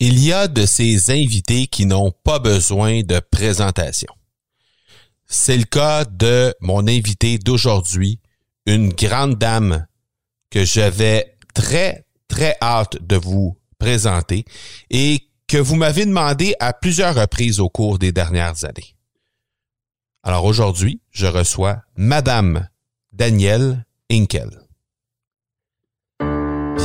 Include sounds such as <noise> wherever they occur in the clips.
Il y a de ces invités qui n'ont pas besoin de présentation. C'est le cas de mon invité d'aujourd'hui, une grande dame que j'avais très, très hâte de vous présenter et que vous m'avez demandé à plusieurs reprises au cours des dernières années. Alors aujourd'hui, je reçois Madame Danielle Inkel.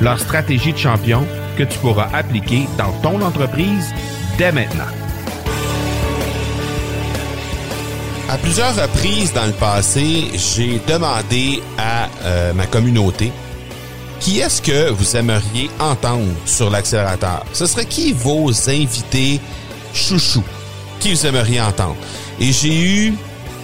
leur stratégie de champion que tu pourras appliquer dans ton entreprise dès maintenant. À plusieurs reprises dans le passé, j'ai demandé à euh, ma communauté qui est-ce que vous aimeriez entendre sur l'accélérateur? Ce serait qui vos invités chouchous? Qui vous aimeriez entendre? Et j'ai eu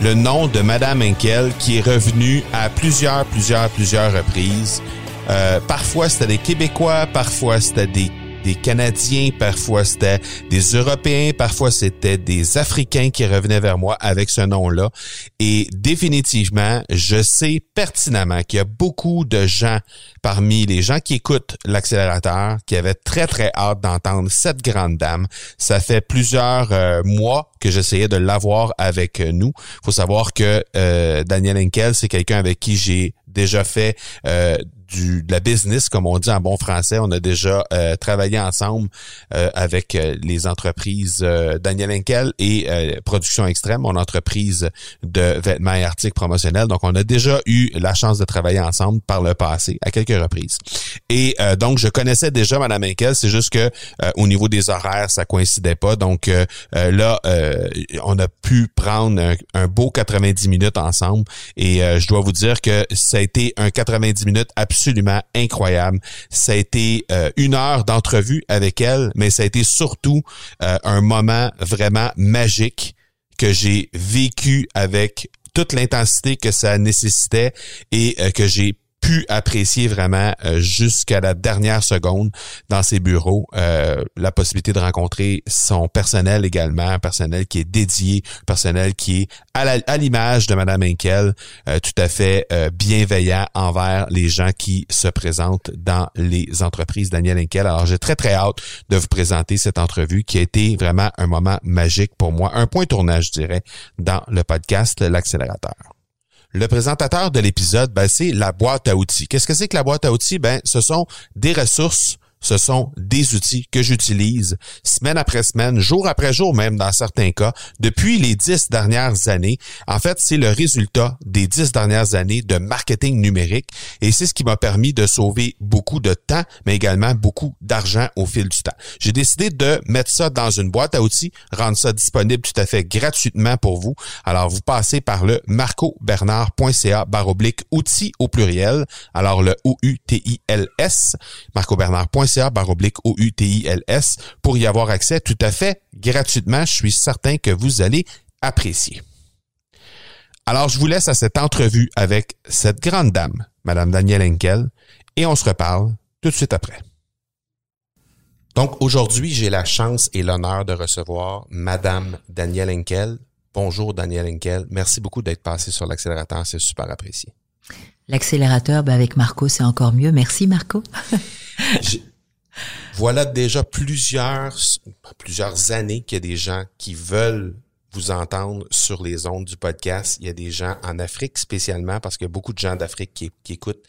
le nom de Madame Henkel qui est revenue à plusieurs, plusieurs, plusieurs reprises. Euh, parfois, c'était des Québécois, parfois, c'était des, des Canadiens, parfois, c'était des Européens, parfois, c'était des Africains qui revenaient vers moi avec ce nom-là. Et définitivement, je sais pertinemment qu'il y a beaucoup de gens parmi les gens qui écoutent l'accélérateur qui avaient très, très hâte d'entendre cette grande dame. Ça fait plusieurs euh, mois que j'essayais de l'avoir avec nous. faut savoir que euh, Daniel Henkel, c'est quelqu'un avec qui j'ai déjà fait euh, du, de la business, comme on dit en bon français. On a déjà euh, travaillé ensemble euh, avec euh, les entreprises Daniel Henkel et Production Extrême, mon entreprise de vêtements et articles promotionnels. Donc, on a déjà eu la chance de travailler ensemble par le passé à quelques reprises. Et donc, je connaissais déjà Madame Henkel. C'est juste que au niveau des horaires, ça coïncidait pas. Donc là, on a pu prendre un, un, beau 90 minutes ensemble. Et je dois vous dire que ça a été un 90 minutes absolument absolument incroyable. Ça a été euh, une heure d'entrevue avec elle, mais ça a été surtout euh, un moment vraiment magique que j'ai vécu avec toute l'intensité que ça nécessitait et euh, que j'ai pu apprécier vraiment euh, jusqu'à la dernière seconde dans ses bureaux euh, la possibilité de rencontrer son personnel également, un personnel qui est dédié, personnel qui est à l'image de Madame Henkel, euh, tout à fait bienveillant envers les gens qui se présentent dans les entreprises Daniel Henkel. Alors j'ai très très hâte de vous présenter cette entrevue qui a été vraiment un moment magique pour moi, un point tournage je dirais dans le podcast l'accélérateur. Le présentateur de l'épisode, ben, c'est la boîte à outils. Qu'est-ce que c'est que la boîte à outils? Ben, ce sont des ressources ce sont des outils que j'utilise semaine après semaine, jour après jour même dans certains cas, depuis les dix dernières années. En fait, c'est le résultat des dix dernières années de marketing numérique et c'est ce qui m'a permis de sauver beaucoup de temps, mais également beaucoup d'argent au fil du temps. J'ai décidé de mettre ça dans une boîte à outils, rendre ça disponible tout à fait gratuitement pour vous. Alors, vous passez par le marcobernard.ca baroblique outils au pluriel. Alors, le O-U-T-I-L-S, marcobernard.ca baroblique O-U-T-I-L-S pour y avoir accès tout à fait gratuitement. Je suis certain que vous allez apprécier. Alors, je vous laisse à cette entrevue avec cette grande dame, Madame Danielle Henkel, et on se reparle tout de suite après. Donc, aujourd'hui, j'ai la chance et l'honneur de recevoir Madame Danielle Henkel. Bonjour, Danielle Henkel. Merci beaucoup d'être passé sur l'accélérateur. C'est super apprécié. L'accélérateur, ben avec Marco, c'est encore mieux. Merci, Marco. <laughs> Voilà déjà plusieurs, plusieurs années qu'il y a des gens qui veulent vous entendre sur les ondes du podcast. Il y a des gens en Afrique spécialement parce qu'il y a beaucoup de gens d'Afrique qui, écoutent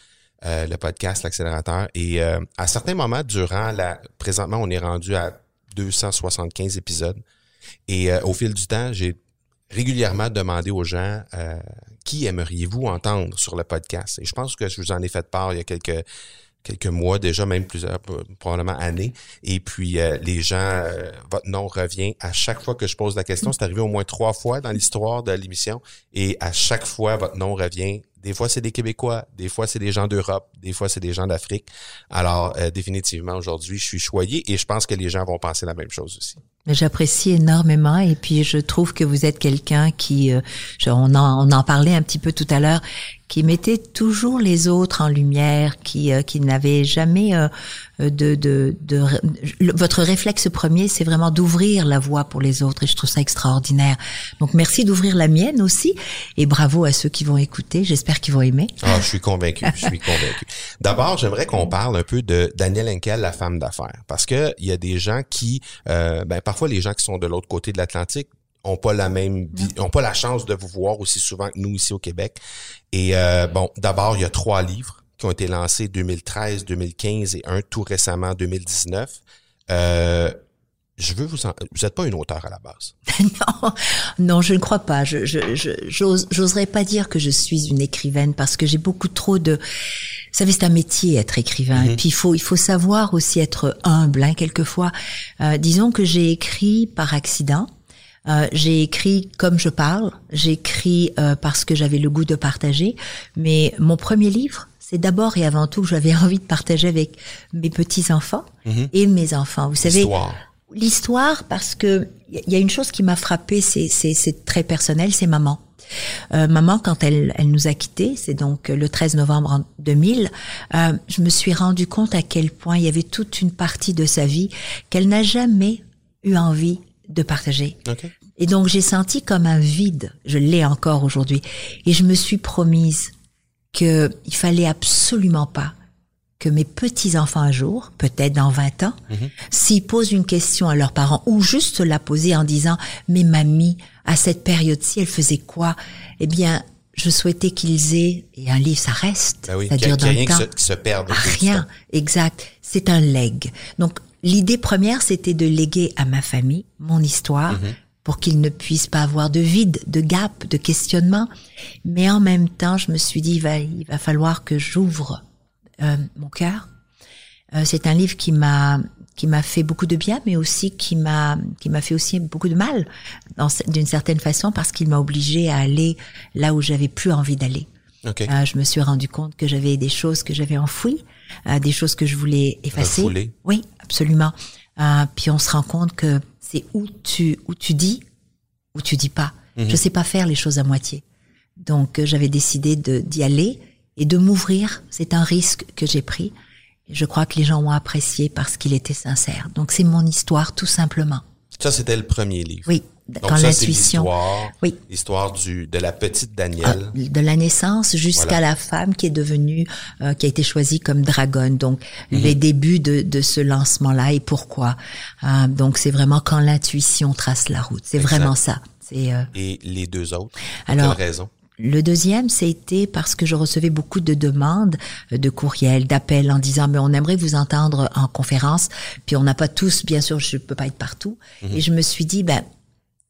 euh, le podcast, l'accélérateur. Et euh, à certains moments, durant la... Présentement, on est rendu à 275 épisodes. Et euh, au fil du temps, j'ai régulièrement demandé aux gens qui aimeriez-vous entendre sur le podcast? Et je pense que je vous en ai fait part il y a quelques quelques mois déjà, même plusieurs, probablement années. Et puis, euh, les gens, euh, votre nom revient à chaque fois que je pose la question. C'est arrivé au moins trois fois dans l'histoire de l'émission. Et à chaque fois, votre nom revient Des fois, c'est des Québécois, des fois, c'est des gens d'Europe, des fois, c'est des gens d'Afrique. Alors, euh, définitivement, aujourd'hui, je suis choyé et je pense que les gens vont penser la même chose aussi. J'apprécie énormément et puis je trouve que vous êtes quelqu'un qui, euh, on, en, on en parlait un petit peu tout à l'heure, qui mettait toujours les autres en lumière, qui, euh, qui n'avait jamais euh, de, de, de, votre réflexe premier, c'est vraiment d'ouvrir la voie pour les autres et je trouve ça extraordinaire. Donc merci d'ouvrir la mienne aussi et bravo à ceux qui vont écouter. J'espère qu'ils vont aimer. Ah, je suis convaincu, je suis convaincu. D'abord, j'aimerais qu'on parle un peu de Danielle Henkel, la femme d'affaires, parce que il y a des gens qui, euh, ben, parfois les gens qui sont de l'autre côté de l'Atlantique ont pas la même ont pas la chance de vous voir aussi souvent que nous ici au Québec. Et euh, bon, d'abord, il y a trois livres qui ont été lancés 2013, 2015 et un tout récemment 2019. Euh, je veux vous en... vous n'êtes pas une auteure à la base. <laughs> non, non, je ne crois pas. Je, je, j'oserais pas dire que je suis une écrivaine parce que j'ai beaucoup trop de. Vous savez, c'est un métier être écrivain. Et mm-hmm. puis il faut il faut savoir aussi être humble. Hein, quelquefois, euh, disons que j'ai écrit par accident. Euh, j'ai écrit comme je parle, j'ai écrit euh, parce que j'avais le goût de partager, mais mon premier livre, c'est d'abord et avant tout que j'avais <laughs> envie de partager avec mes petits-enfants mm-hmm. et mes enfants. Vous savez, l'histoire parce que il y a une chose qui m'a frappée, c'est très personnel, c'est maman. Euh, maman, quand elle, elle nous a quittés, c'est donc le 13 novembre 2000, euh, je me suis rendu compte à quel point il y avait toute une partie de sa vie qu'elle n'a jamais eu envie de partager. Et donc j'ai senti comme un vide, je l'ai encore aujourd'hui, et je me suis promise que il fallait absolument pas que mes petits-enfants un jour, peut-être dans 20 ans, mhm. s'ils posent une question à leurs parents ou juste la poser en disant mais mamie à cette période-ci elle faisait quoi? Eh bien je souhaitais qu'ils aient et un livre ça reste, ben ça dure dans le temps. Qui se, perd rien, exact. C'est un leg. Donc l'idée première c'était de léguer à ma famille mon histoire. Mhm. pour qu'ils ne puissent pas avoir de vide, de gap, de questionnement. Mais en même temps, je me suis dit, il va, il va falloir que j'ouvre euh, mon cœur. Euh, c'est un livre qui m'a qui m'a fait beaucoup de bien, mais aussi qui m'a qui m'a fait aussi beaucoup de mal, d'une certaine façon, parce qu'il m'a obligé à aller là où j'avais plus envie d'aller. Euh, je me suis rendu compte que j'avais des choses que j'avais enfouies, des choses que je voulais effacer. Oui, absolument. puis on se rend compte que c'est où tu où tu dis, où tu dis pas. Je mhm. Je sais pas faire les choses à moitié. Donc j'avais décidé de d'y aller et de m'ouvrir. C'est un risque que j'ai pris. je crois que les gens ont apprécié parce qu'il était sincère. Donc c'est mon histoire tout simplement. Ça, c'était le premier livre. Oui. Donc quand l'intuition. Oui. L'histoire du de la petite Danielle. Ah, de la naissance jusqu'à la femme qui est devenue, euh, qui a été choisie comme dragonne. Donc mhm. les débuts de, de ce lancement-là et pourquoi. Euh, donc c'est vraiment quand l'intuition trace la route. C'est vraiment ça. C'est. Euh, et les deux autres. Alors. Quelle raison? Le deuxième, c'était parce que je recevais beaucoup de demandes, euh, de courriels, d'appels en disant mais on aimerait vous entendre en conférence, puis on n'a pas tous, bien sûr, je peux pas être partout. Mhm. Et je me suis dit ben,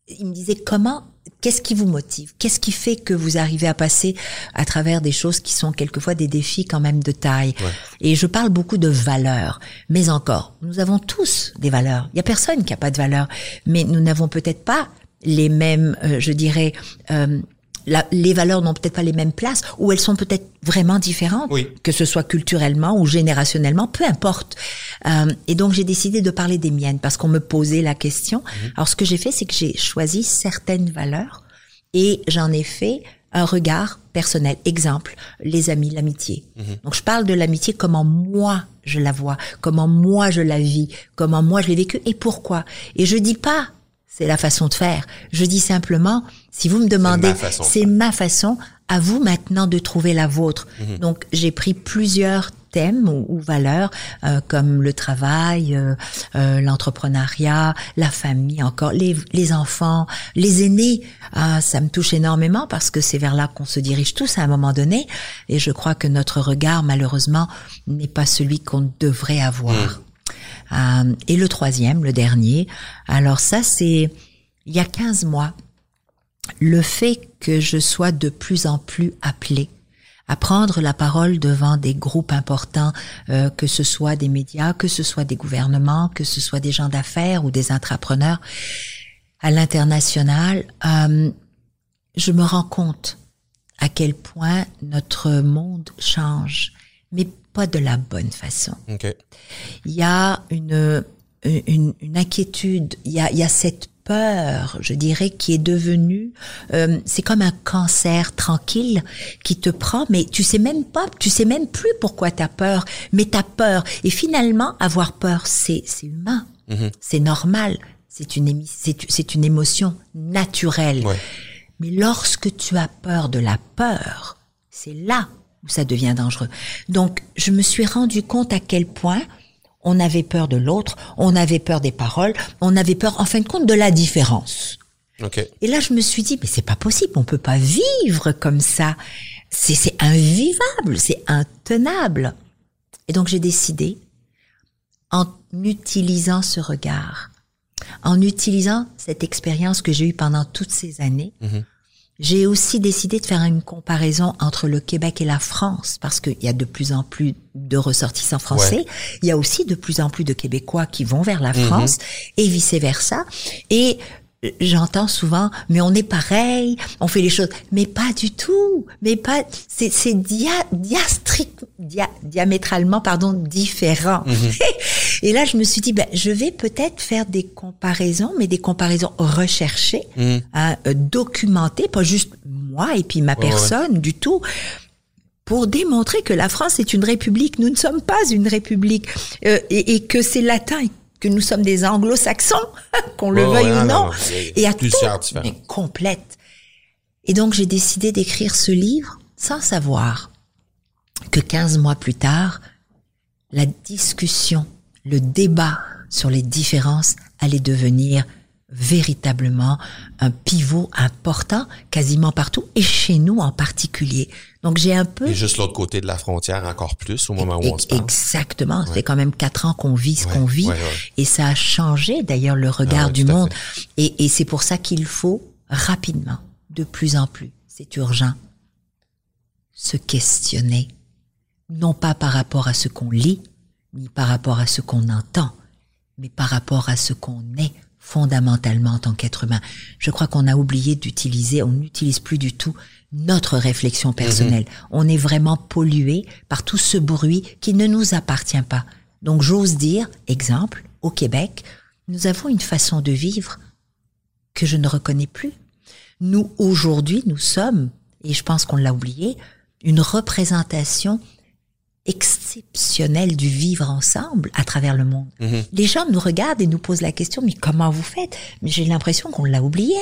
il me disait comment, qu'est-ce qui vous motive, qu'est-ce qui fait que vous arrivez à passer à travers des choses qui sont quelquefois des défis quand même de taille? Et je parle beaucoup de valeurs, mais encore, nous avons tous des valeurs. Il y a personne qui a pas de valeurs, mais nous n'avons peut-être pas les mêmes, euh, je dirais. Euh, les valeurs n'ont peut-être pas les mêmes places ou elles sont peut-être vraiment différentes, que ce soit culturellement ou générationnellement, peu importe. Euh, et donc j'ai décidé de parler des miennes parce qu'on me posait la question. Mhm. Alors ce que j'ai fait, c'est que j'ai choisi certaines valeurs et j'en ai fait un regard personnel. Exemple, les amis, l'amitié. Mhm. Donc je parle de l'amitié comment moi je la vois, comment moi je la vis, comment moi je l'ai vécue et pourquoi. Et je dis pas c'est la façon de faire. Je dis simplement, si vous me demandez, c'est ma, façon, à vous maintenant de trouver la vôtre. Mhm. Donc j'ai pris plusieurs thèmes ou, valeurs euh, comme le travail, euh, euh, l'entrepreneuriat, la famille, encore les, les enfants, les aînés. Ah, ça me touche énormément parce que c'est vers là qu'on se dirige tous à un moment donné. Et je crois que notre regard, malheureusement, n'est pas celui qu'on devrait avoir. Mhm. Euh, et le troisième, le dernier, alors ça c'est il y a 15 mois, le fait que je sois de plus en plus appelée à prendre la parole devant des groupes importants, euh, que ce soit des médias, que ce soit des gouvernements, que ce soit des gens d'affaires ou des entrepreneurs, à l'international, euh, je me rends compte à quel point notre monde change, mais pas de la bonne façon. Il y a une, une, une inquiétude, il y a, il y a cette peur, je dirais, qui est devenue, euh, c'est comme un cancer tranquille qui te prend, mais tu sais même pas, tu sais même plus pourquoi tu as peur, mais tu as peur. Et finalement, avoir peur, c'est c'est humain, c'est normal, c'est une c'est une émotion naturelle. Ouais. Mais lorsque tu as peur de la peur, c'est là ça devient dangereux. Donc, je me suis rendu compte à quel point on avait peur de l'autre, on avait peur des paroles, on avait peur, en fin de compte, de la différence. OK. Et là, je me suis dit, mais c'est pas possible, on peut pas vivre comme ça. C'est, c'est invivable, c'est intenable. Et donc, j'ai décidé, en utilisant ce regard, en utilisant cette expérience que j'ai eue pendant toutes ces années, j'ai aussi décidé de faire une comparaison entre le Québec et la France, parce qu'il y a de plus en plus de ressortissants français. Ouais. Il y a aussi de plus en plus de Québécois qui vont vers la France et vice versa. Et j'entends souvent, mais on est pareil, on fait les choses, mais pas du tout, mais pas, c'est, c'est dia, diamétralement, pardon, différent. <laughs> et là, je me suis dit, ben, je vais peut-être faire des comparaisons, mais des comparaisons recherchées, hein, euh, documentées, pas juste moi et puis ma ouais. personne du tout, pour démontrer que la France est une république. Nous ne sommes pas une république euh, et, et que c'est latin et que nous sommes des anglo-saxons, <laughs> qu'on le Ouais, veuille ouais, ou non, non. et à tout, mais complète. Et donc j'ai décidé d'écrire ce livre sans savoir que 15 mois plus tard, la discussion, le débat sur les différences allait devenir véritablement un pivot important quasiment partout et chez nous en particulier. Donc j'ai un peu Et juste l'autre côté de la frontière encore plus au moment où on se parle. Exactement. C'est quand même quatre ans qu'on vit ce Ouais, qu'on vit. ouais, ouais. Et ça a changé d'ailleurs le regard Ah ouais, du monde. Et, et c'est pour ça qu'il faut rapidement, de plus en plus, c'est urgent, se questionner. Non pas par rapport à ce qu'on lit, ni par rapport à ce qu'on entend, mais par rapport à ce qu'on est fondamentalement en tant qu'être humain. Je crois qu'on a oublié d'utiliser, on n'utilise plus du tout notre réflexion personnelle. On est vraiment pollué par tout ce bruit qui ne nous appartient pas. Donc j'ose dire, exemple, au Québec, nous avons une façon de vivre que je ne reconnais plus. Nous, aujourd'hui, nous sommes, et je pense qu'on l'a oublié, une représentation exceptionnelle du vivre ensemble à travers le monde. Les gens nous regardent et nous posent la question, mais comment vous faites? Mais j'ai l'impression qu'on l'a oublié.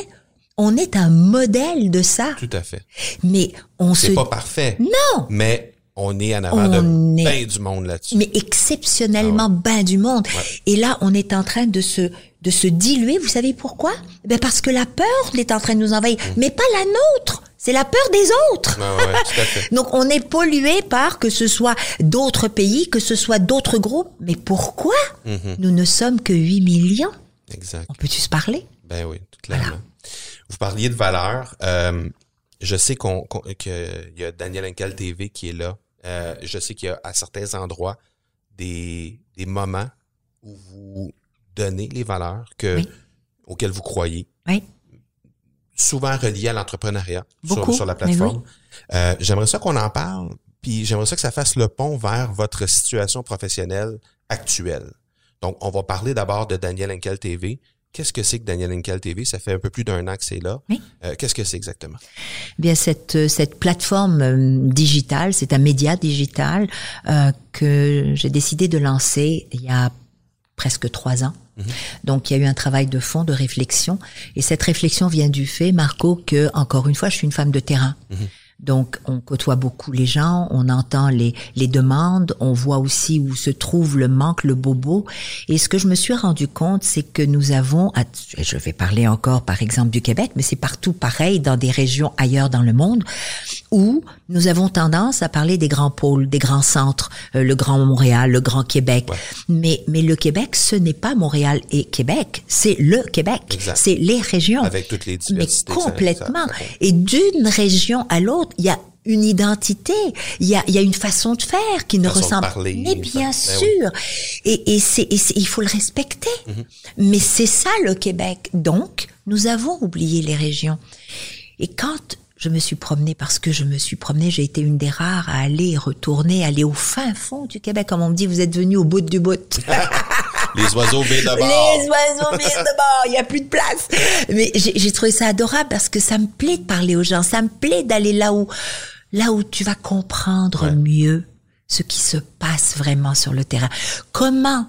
On est un modèle de ça. Tout à fait. Mais on se... C'est pas parfait. Non Mais on est en avant On de est- ben du monde là-dessus. mais exceptionnellement ben du monde. Et là, on est en train de se de se diluer. Vous savez pourquoi? Ben parce que la peur est en train de nous envahir, mais pas la nôtre. C'est la peur des autres. Ouais, ouais, tout à fait. <laughs> Donc on est pollué par que ce soit d'autres pays, que ce soit d'autres groupes. Mais pourquoi Mm-hmm. nous ne sommes que 8 millions? Exact. On peut-tu se parler? Ben oui, tout clairement. Vous parliez de valeurs. Euh, je sais qu'on qu'il y a Daniel Henkel TV qui est là. Euh, je sais qu'il y a à certains endroits des, des moments où vous donnez les valeurs que, Oui. auxquelles vous croyez, Oui. Souvent reliées à l'entrepreneuriat sur, la plateforme. Euh, j'aimerais ça qu'on en parle, puis j'aimerais ça que ça fasse le pont vers votre situation professionnelle actuelle. Donc, on va parler d'abord de Daniel Henkel TV. Qu'est-ce que c'est que Daniel Henkel TV? Ça fait un peu plus d'un an que c'est là. Oui. Euh, Qu'est-ce que c'est exactement? Bien cette euh, cette plateforme euh, digitale, c'est un média digital euh, que j'ai décidé de lancer il y a presque trois ans. Donc il y a eu un travail de fond, de réflexion, et cette réflexion vient du fait, Marco, que encore une fois, je suis une femme de terrain. Donc, on côtoie beaucoup les gens, on entend les, les demandes, on voit aussi où se trouve le manque, le bobo. Et ce que je me suis rendu compte, c'est que nous avons, je vais parler encore par exemple du Québec, mais c'est partout pareil dans des régions ailleurs dans le monde, où nous avons tendance à parler des grands pôles, des grands centres, euh, le Grand Montréal, le Grand Québec. Ouais. Mais, mais le Québec, ce n'est pas Montréal et Québec, c'est le Québec, c'est les régions. Avec toutes les Mais diversités. ça- complètement. ça- ça compte. Et d'une région à l'autre, il y a une identité, il y a, il y a une façon de faire qui ne Façon ressemble. parler, mais bien ben oui. sûr. Et, et c'est, il faut le respecter. Mhm. Mais c'est ça le Québec. Donc, nous avons oublié les régions. Et quand je me suis promenée parce que je me suis promenée. J'ai été une des rares à aller et retourner, aller au fin fond du Québec. Comme on me dit, vous êtes venu au bout du bout. <laughs> Les oiseaux virent de bord. Les oiseaux virent de bord. Il n'y a plus de place. Mais j'ai trouvé ça adorable parce que ça me plaît de parler aux gens. Ça me plaît d'aller là où, là où tu vas comprendre mieux ce qui se passe vraiment sur le terrain. Comment,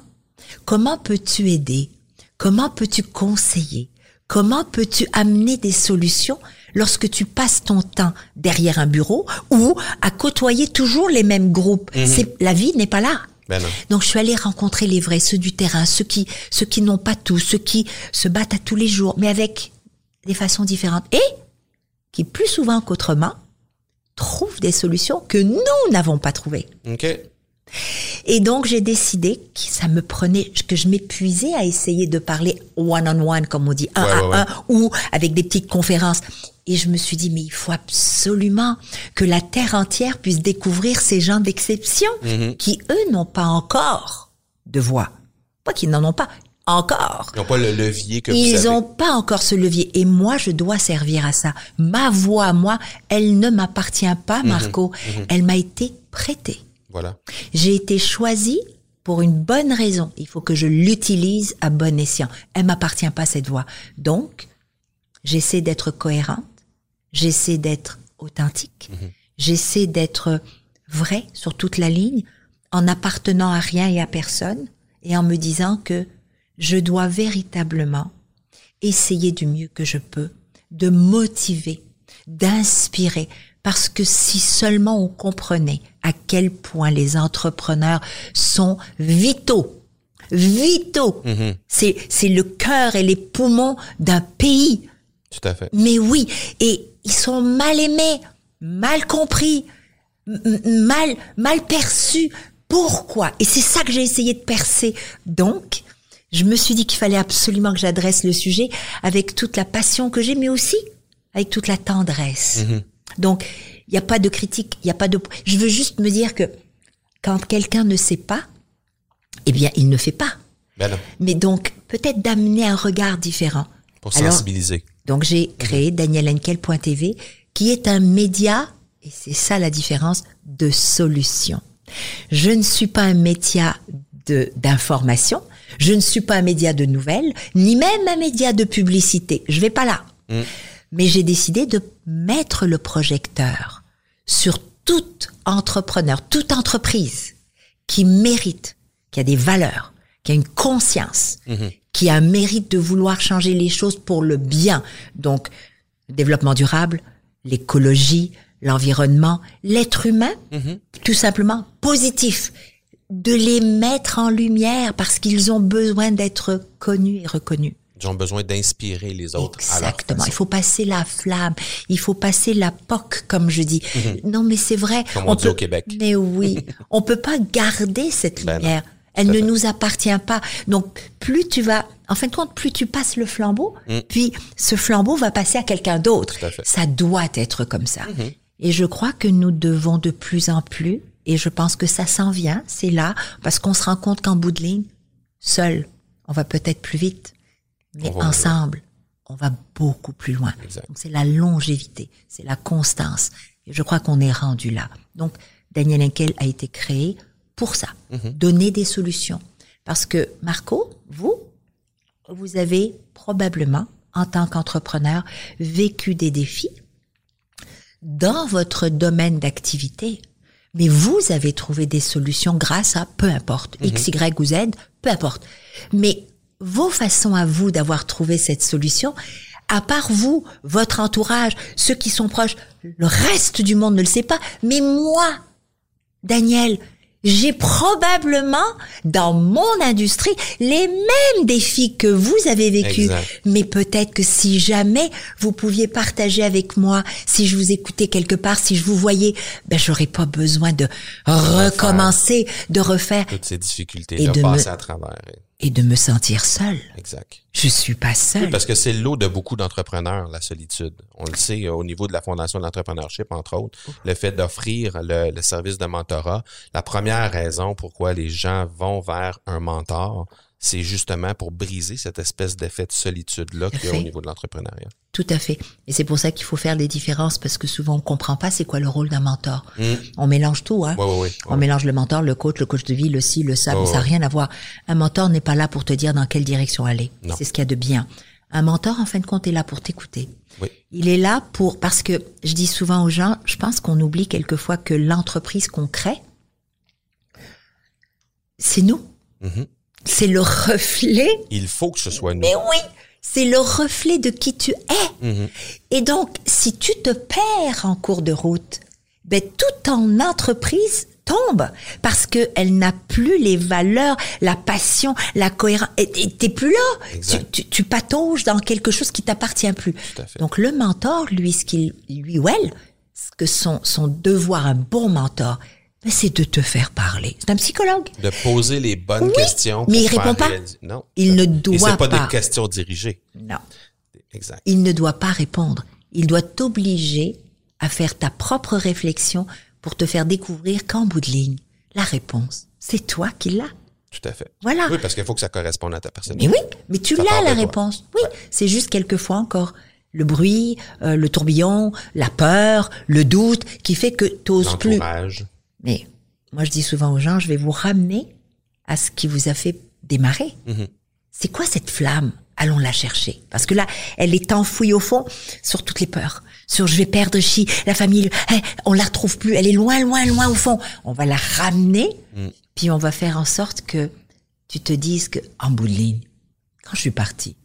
comment peux-tu aider? Comment peux-tu conseiller? Comment peux-tu amener des solutions lorsque tu passes ton temps derrière un bureau ou à côtoyer toujours les mêmes groupes? Mhm. C'est, la vie n'est pas là. Ben Donc je suis allée rencontrer les vrais, ceux du terrain, ceux qui, ceux qui n'ont pas tout, ceux qui se battent à tous les jours, mais avec des façons différentes et qui plus souvent qu'autrement trouvent des solutions que nous n'avons pas trouvées. Et donc j'ai décidé que ça me prenait, que je m'épuisais à essayer de parler one on one comme on dit, un à un, ou avec des petites conférences. Et je me suis dit mais il faut absolument que la terre entière puisse découvrir ces gens d'exception mm-hmm. qui eux n'ont pas encore de voix, pas qu'ils n'en ont pas, encore. Ils n'ont pas le levier que Ils n'ont pas encore ce levier. Et moi, je dois servir à ça. Ma voix, moi, elle ne m'appartient pas, mhm. Marco. Mhm. Elle m'a été prêtée. Voilà. J'ai été choisie pour une bonne raison. Il faut que je l'utilise à bon escient. Elle m'appartient pas, cette voix. Donc, j'essaie d'être cohérente. J'essaie d'être authentique. Mhm. J'essaie d'être vrai sur toute la ligne, en appartenant à rien et à personne, et en me disant que je dois véritablement essayer du mieux que je peux de motiver, d'inspirer, parce que si seulement on comprenait à quel point les entrepreneurs sont vitaux, vitaux, mm-hmm. c'est c'est le cœur et les poumons d'un pays. Tout à fait. Mais oui, et ils sont mal aimés, mal compris, mal mal perçus. Pourquoi? Et c'est ça que j'ai essayé de percer. Donc, je me suis dit qu'il fallait absolument que j'adresse le sujet avec toute la passion que j'ai, mais aussi avec toute la tendresse. Mhm. Donc, il n'y a pas de critique, il n'y a pas de... Je veux juste me dire que quand quelqu'un ne sait pas, eh bien, il ne fait pas. Ben mais donc, peut-être d'amener un regard différent. Pour sensibiliser. Donc, j'ai mhm. créé danielenkel.tv, qui est un média, et c'est ça la différence, de solution. Je ne suis pas un média d'information, je ne suis pas un média de nouvelles, ni même un média de publicité. Je vais pas là. Mm. Mais j'ai décidé de mettre le projecteur sur tout entrepreneur, toute entreprise qui mérite, qui a des valeurs, qui a une conscience, mm-hmm. Qui a un mérite de vouloir changer les choses pour le bien. Donc, développement durable, l'écologie, l'environnement, l'être humain, mm-hmm. tout simplement positif de les mettre en lumière parce qu'ils ont besoin d'être connus et reconnus. Ils ont besoin d'inspirer les autres. Exactement. il faut passer la flamme. Il faut passer la poque, comme je dis. Mhm. Non, mais c'est vrai. Comme on, dit au Québec. Mais oui, <laughs> on peut pas garder cette ben lumière. Elle ne nous appartient pas. Donc, plus tu vas, en fin de compte, plus tu passes le flambeau, mm. puis ce flambeau va passer à quelqu'un d'autre. Ça doit être comme ça. Mhm. Et je crois que nous devons de plus en plus et je pense que ça s'en vient, c'est là, parce qu'on se rend compte qu'en bout de ligne, seul, on va peut-être plus vite, mais ensemble, on va beaucoup plus loin. C'est la longévité, c'est la constance. Et je crois qu'on est rendu là. Donc Daniel Henkel a été créé pour ça, mhm. donner des solutions. Parce que Marco, vous, vous avez probablement, en tant qu'entrepreneur, vécu des défis dans votre domaine d'activité mais vous avez trouvé des solutions grâce à peu importe, mhm. X, Y ou Z, peu importe. Mais vos façons à vous d'avoir trouvé cette solution, à part vous, votre entourage, ceux qui sont proches, le reste du monde ne le sait pas, mais moi, Daniel, j'ai probablement dans mon industrie les mêmes défis que vous avez vécu. Mais peut-être que si jamais vous pouviez partager avec moi, si je vous écoutais quelque part, si je vous voyais, ben j'aurais pas besoin de recommencer, de refaire toutes ces difficultés, et de, passer à travers et de me sentir seul. Exact. Je suis pas seul. Oui, parce que c'est l'eau de beaucoup d'entrepreneurs, la solitude. On le sait au niveau de la Fondation de l'entrepreneurship, entre autres, le fait d'offrir le, le, service de mentorat. La première raison pourquoi les gens vont vers un mentor, c'est justement pour briser cette espèce d'effet de solitude-là qu'il y a au niveau de l'entrepreneuriat. Tout à fait. Et c'est pour ça qu'il faut faire des différences parce que souvent on comprend pas c'est quoi le rôle d'un mentor. On mélange tout, hein. On mélange le mentor, le coach, le coach de vie, le ci, le ça, mais ça n'a rien à voir. Un mentor n'est pas là pour te dire dans quelle direction aller. C'est ce qu'il y a de bien. Un mentor, en fin de compte, est là pour t'écouter. Oui. Il est là pour, parce que je dis souvent aux gens, je pense qu'on oublie quelquefois que l'entreprise qu'on crée, c'est nous. Mhm. C'est le reflet Il faut que ce soit nous. mais oui, c'est le reflet de qui tu es. Mhm. Et donc, si tu te perds en cours de route, ben toute ton entreprise tombe parce que elle n'a plus les valeurs, la passion, la cohérence. Et t'es plus là. Tu, tu, tu patauges dans quelque chose qui t'appartient plus. Donc le mentor, lui, ce qu'il lui ou elle, ce que son son devoir, un bon mentor, c'est de te faire parler. C'est un psychologue. De poser les bonnes Oui, questions. mais il faire répond pas. réaliser- Non. Il ne doit c'est pas, pas. des questions dirigées. Non. Exact. il ne doit pas répondre. Il doit t'obliger à faire ta propre réflexion pour te faire découvrir qu'en bout de ligne, la réponse, c'est toi qui l'as. Tout à fait. Voilà. Oui, parce qu'il faut que ça corresponde à ta personne. Mais oui, mais tu l'as la toi. réponse. Oui, c'est juste quelquefois encore le bruit, euh, le tourbillon, la peur, le doute qui fait que t'oses plus. Mais moi, je dis souvent aux gens, je vais vous ramener à ce qui vous a fait démarrer. Mhm. C'est quoi cette flamme? Allons la chercher. Parce que là, elle est enfouie au fond sur toutes les peurs. Sur je vais perdre chi, la famille, eh, on la retrouve plus, elle est loin, loin, loin au fond. On va la ramener, puis on va faire en sorte que tu te dises que, en bout de ligne, quand je suis partie,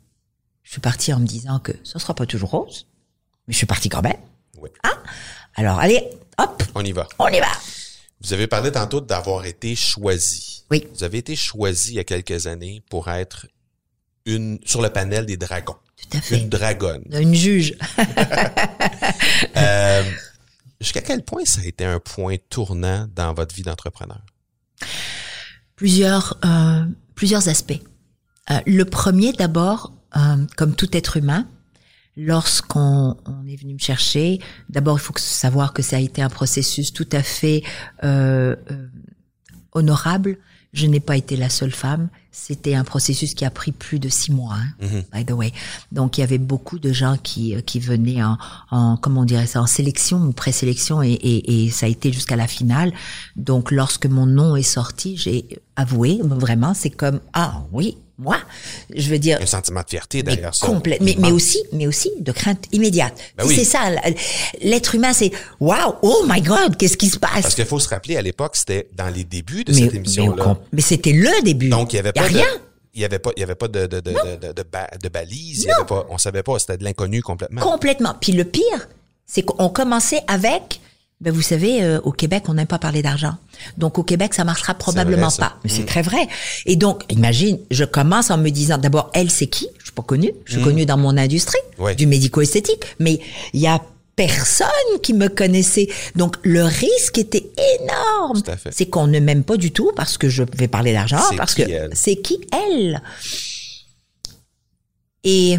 je suis partie en me disant que ce sera pas toujours rose, mais je suis partie quand même. Oui. Alors, allez, hop, On y va. on y va. Vous avez parlé tantôt d'avoir été choisi. Oui. Vous avez été choisi il y a quelques années pour être une sur le panel des dragons. Tout à fait. Une dragonne. Une juge. <laughs> Euh, Jusqu'à quel point ça a été un point tournant dans votre vie d'entrepreneur? plusieurs euh, plusieurs aspects. Euh, le premier d'abord, euh, comme tout être humain, lorsqu'on on est venu me chercher, d'abord il faut savoir que ça a été un processus tout à fait euh, euh, honorable. Je n'ai pas été la seule femme. C'était un processus qui a pris plus de six mois, hein, Mhm. by the way. Donc il y avait beaucoup de gens qui euh, qui venaient en, en comment on dirait ça en sélection ou présélection et, et, et ça a été jusqu'à la finale. Donc lorsque mon nom est sorti, j'ai avoué vraiment c'est comme ah oui moi je veux dire Un sentiment de fierté mais ça. complète mais, mais aussi mais aussi de crainte immédiate. Ben oui. C'est ça l'être humain c'est wow oh my god qu'est-ce qui se passe? Parce qu'il faut se rappeler, à l'époque, c'était dans les débuts de mais, cette émission-là. on- mais c'était le début. Donc, il y avait Y de, rien. il y avait pas, il y avait pas de, de, de, de, de, de, ba- de balises. Il y avait pas, on savait pas, c'était de l'inconnu complètement. Complètement. Puis le pire, c'est qu'on commençait avec, ben vous savez, euh, au Québec, on n'aime pas parler d'argent. Donc au Québec, ça marchera probablement vrai, ça. pas. Mais c'est très vrai. Et donc, imagine, je commence en me disant, d'abord, elle, c'est qui? Je suis pas connue. Je suis connue dans mon industrie Ouais. du médico-esthétique, mais il y a personne qui me connaissait. Donc le risque était énorme. Tout. C'est qu'on ne m'aime pas du tout parce que je vais parler d'argent, C'est parce qui, que elle? c'est qui elle? Et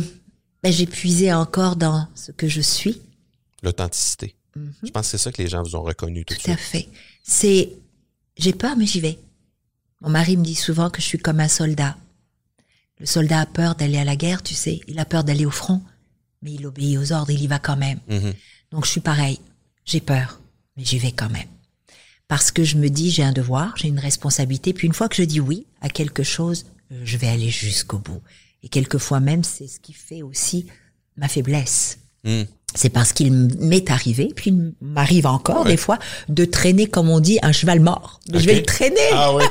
ben, j'ai puisé encore dans ce que je suis. L'authenticité. Je pense que c'est ça que les gens vous ont reconnu tout de Mhm. Tout à suite. fait. C'est, j'ai peur, mais j'y vais. Mon mari me dit souvent que je suis comme un soldat. Le soldat a peur d'aller à la guerre, tu sais. Il a peur d'aller au front, mais il obéit aux ordres, il y va quand même. Mhm. Donc je suis pareil. J'ai peur, mais j'y vais quand même. Parce que je me dis, j'ai un devoir, j'ai une responsabilité. Puis une fois que je dis oui à quelque chose, euh, je vais aller jusqu'au bout. Et quelquefois même, c'est ce qui fait aussi ma faiblesse. Mm. C'est parce qu'il m'est arrivé, puis il m'arrive encore Ouais. des fois, de traîner, comme on dit, un cheval mort. Je vais le traîner. Ah ouais.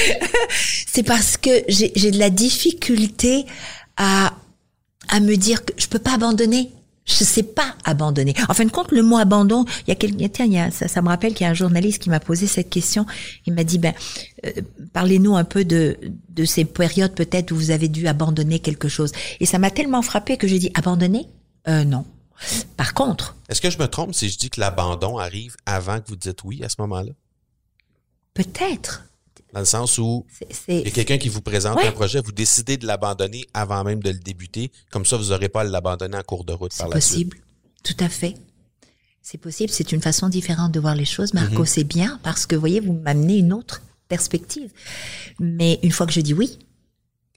<laughs> C'est parce que j'ai de la difficulté à, à me dire que je peux pas abandonner. Je sais pas abandonner. En fin de compte, le mot abandon, il y a quelqu'un, tiens, il y a, ça, ça me rappelle qu'il y a un journaliste qui m'a posé cette question. Il m'a dit, ben, euh, parlez-nous un peu de, de ces périodes peut-être où vous avez dû abandonner quelque chose. Et ça m'a tellement frappé que j'ai dit, abandonner? Euh, non. Par contre, Est-ce que je me trompe si je dis que l'abandon arrive avant que vous dites oui à ce moment-là? peut-être, Dans le sens où c'est, c'est- il y a quelqu'un qui vous présente Ouais. un projet, vous décidez de l'abandonner avant même de le débuter. Comme ça, vous n'aurez pas à l'abandonner en cours de route par C'est la suite. possible. Tout à fait. C'est possible. C'est une façon différente de voir les choses. Marco, Mhm. c'est bien parce que, vous voyez, vous m'amenez une autre perspective. Mais une fois que je dis oui,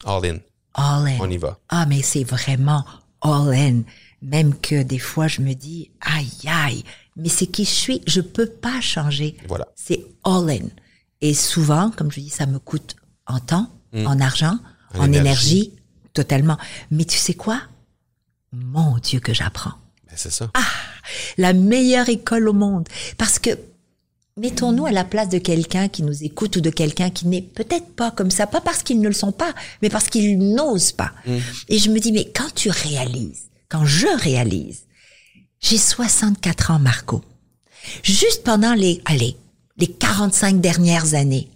All in. All in. On y va. Ah, mais c'est vraiment all in. Même que des fois, je me dis, aïe, aïe, mais c'est qui je suis, je peux pas changer. Voilà. C'est all in. Et souvent, comme je dis, ça me coûte en temps, en argent, En en, énergie. énergie. totalement. Mais tu sais quoi? Mon Dieu que j'apprends. Ben, c'est ça. La meilleure école au monde. Parce que, mettons-nous à la place de quelqu'un qui nous écoute ou de quelqu'un qui n'est peut-être pas comme ça, pas parce qu'ils ne le sont pas, mais parce qu'ils n'osent pas. Et je me dis, mais quand tu réalises, quand je réalise, j'ai 64 ans, Marco. Juste pendant les, allez, les 45 dernières années,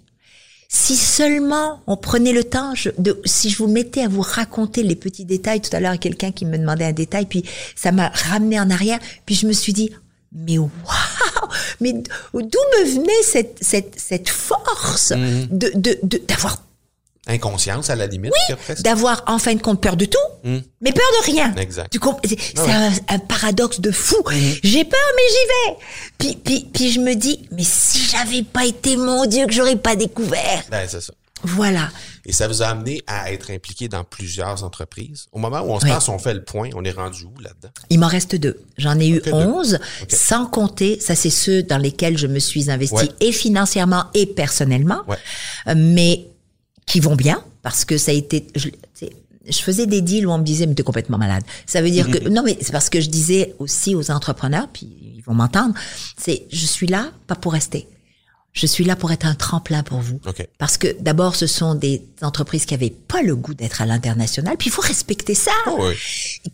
si seulement on prenait le temps, je- de, si je vous mettais à vous raconter les petits détails, tout à l'heure, il y a quelqu'un qui me demandait un détail, puis ça m'a ramené en arrière, puis je me suis dit, mais waouh, mais d'où me venait cette, cette, cette force de, de, de- d'avoir, Inconscience à la limite, d'avoir en fin de compte peur de tout, mais peur de rien. Exact. Tu c'est Ah ouais. un, un paradoxe de fou. J'ai peur, mais j'y vais. Puis, puis, puis je me dis, mais si j'avais pas été, mon Dieu, que j'aurais pas découvert. Ben, c'est ça. Voilà. Et ça vous a amené à être impliqué dans plusieurs entreprises. Au moment où on se Oui. passe, on fait le point, on est rendu où là-dedans? Il m'en reste deux. J'en ai eu onze, sans compter, ça c'est ceux dans lesquels je me suis investie Ouais. et financièrement et personnellement, Ouais. Euh, mais qui vont bien parce que ça a été. Je, je faisais des deals où on me disait mais t'es complètement malade. Ça veut dire que non mais c'est parce que je disais aussi aux entrepreneurs puis ils vont m'entendre, c'est je suis là pas pour rester. Je suis là pour être un tremplin pour vous. OK. Parce que d'abord, ce sont des entreprises qui avaient pas le goût d'être à l'international, puis il faut respecter ça Oh oui.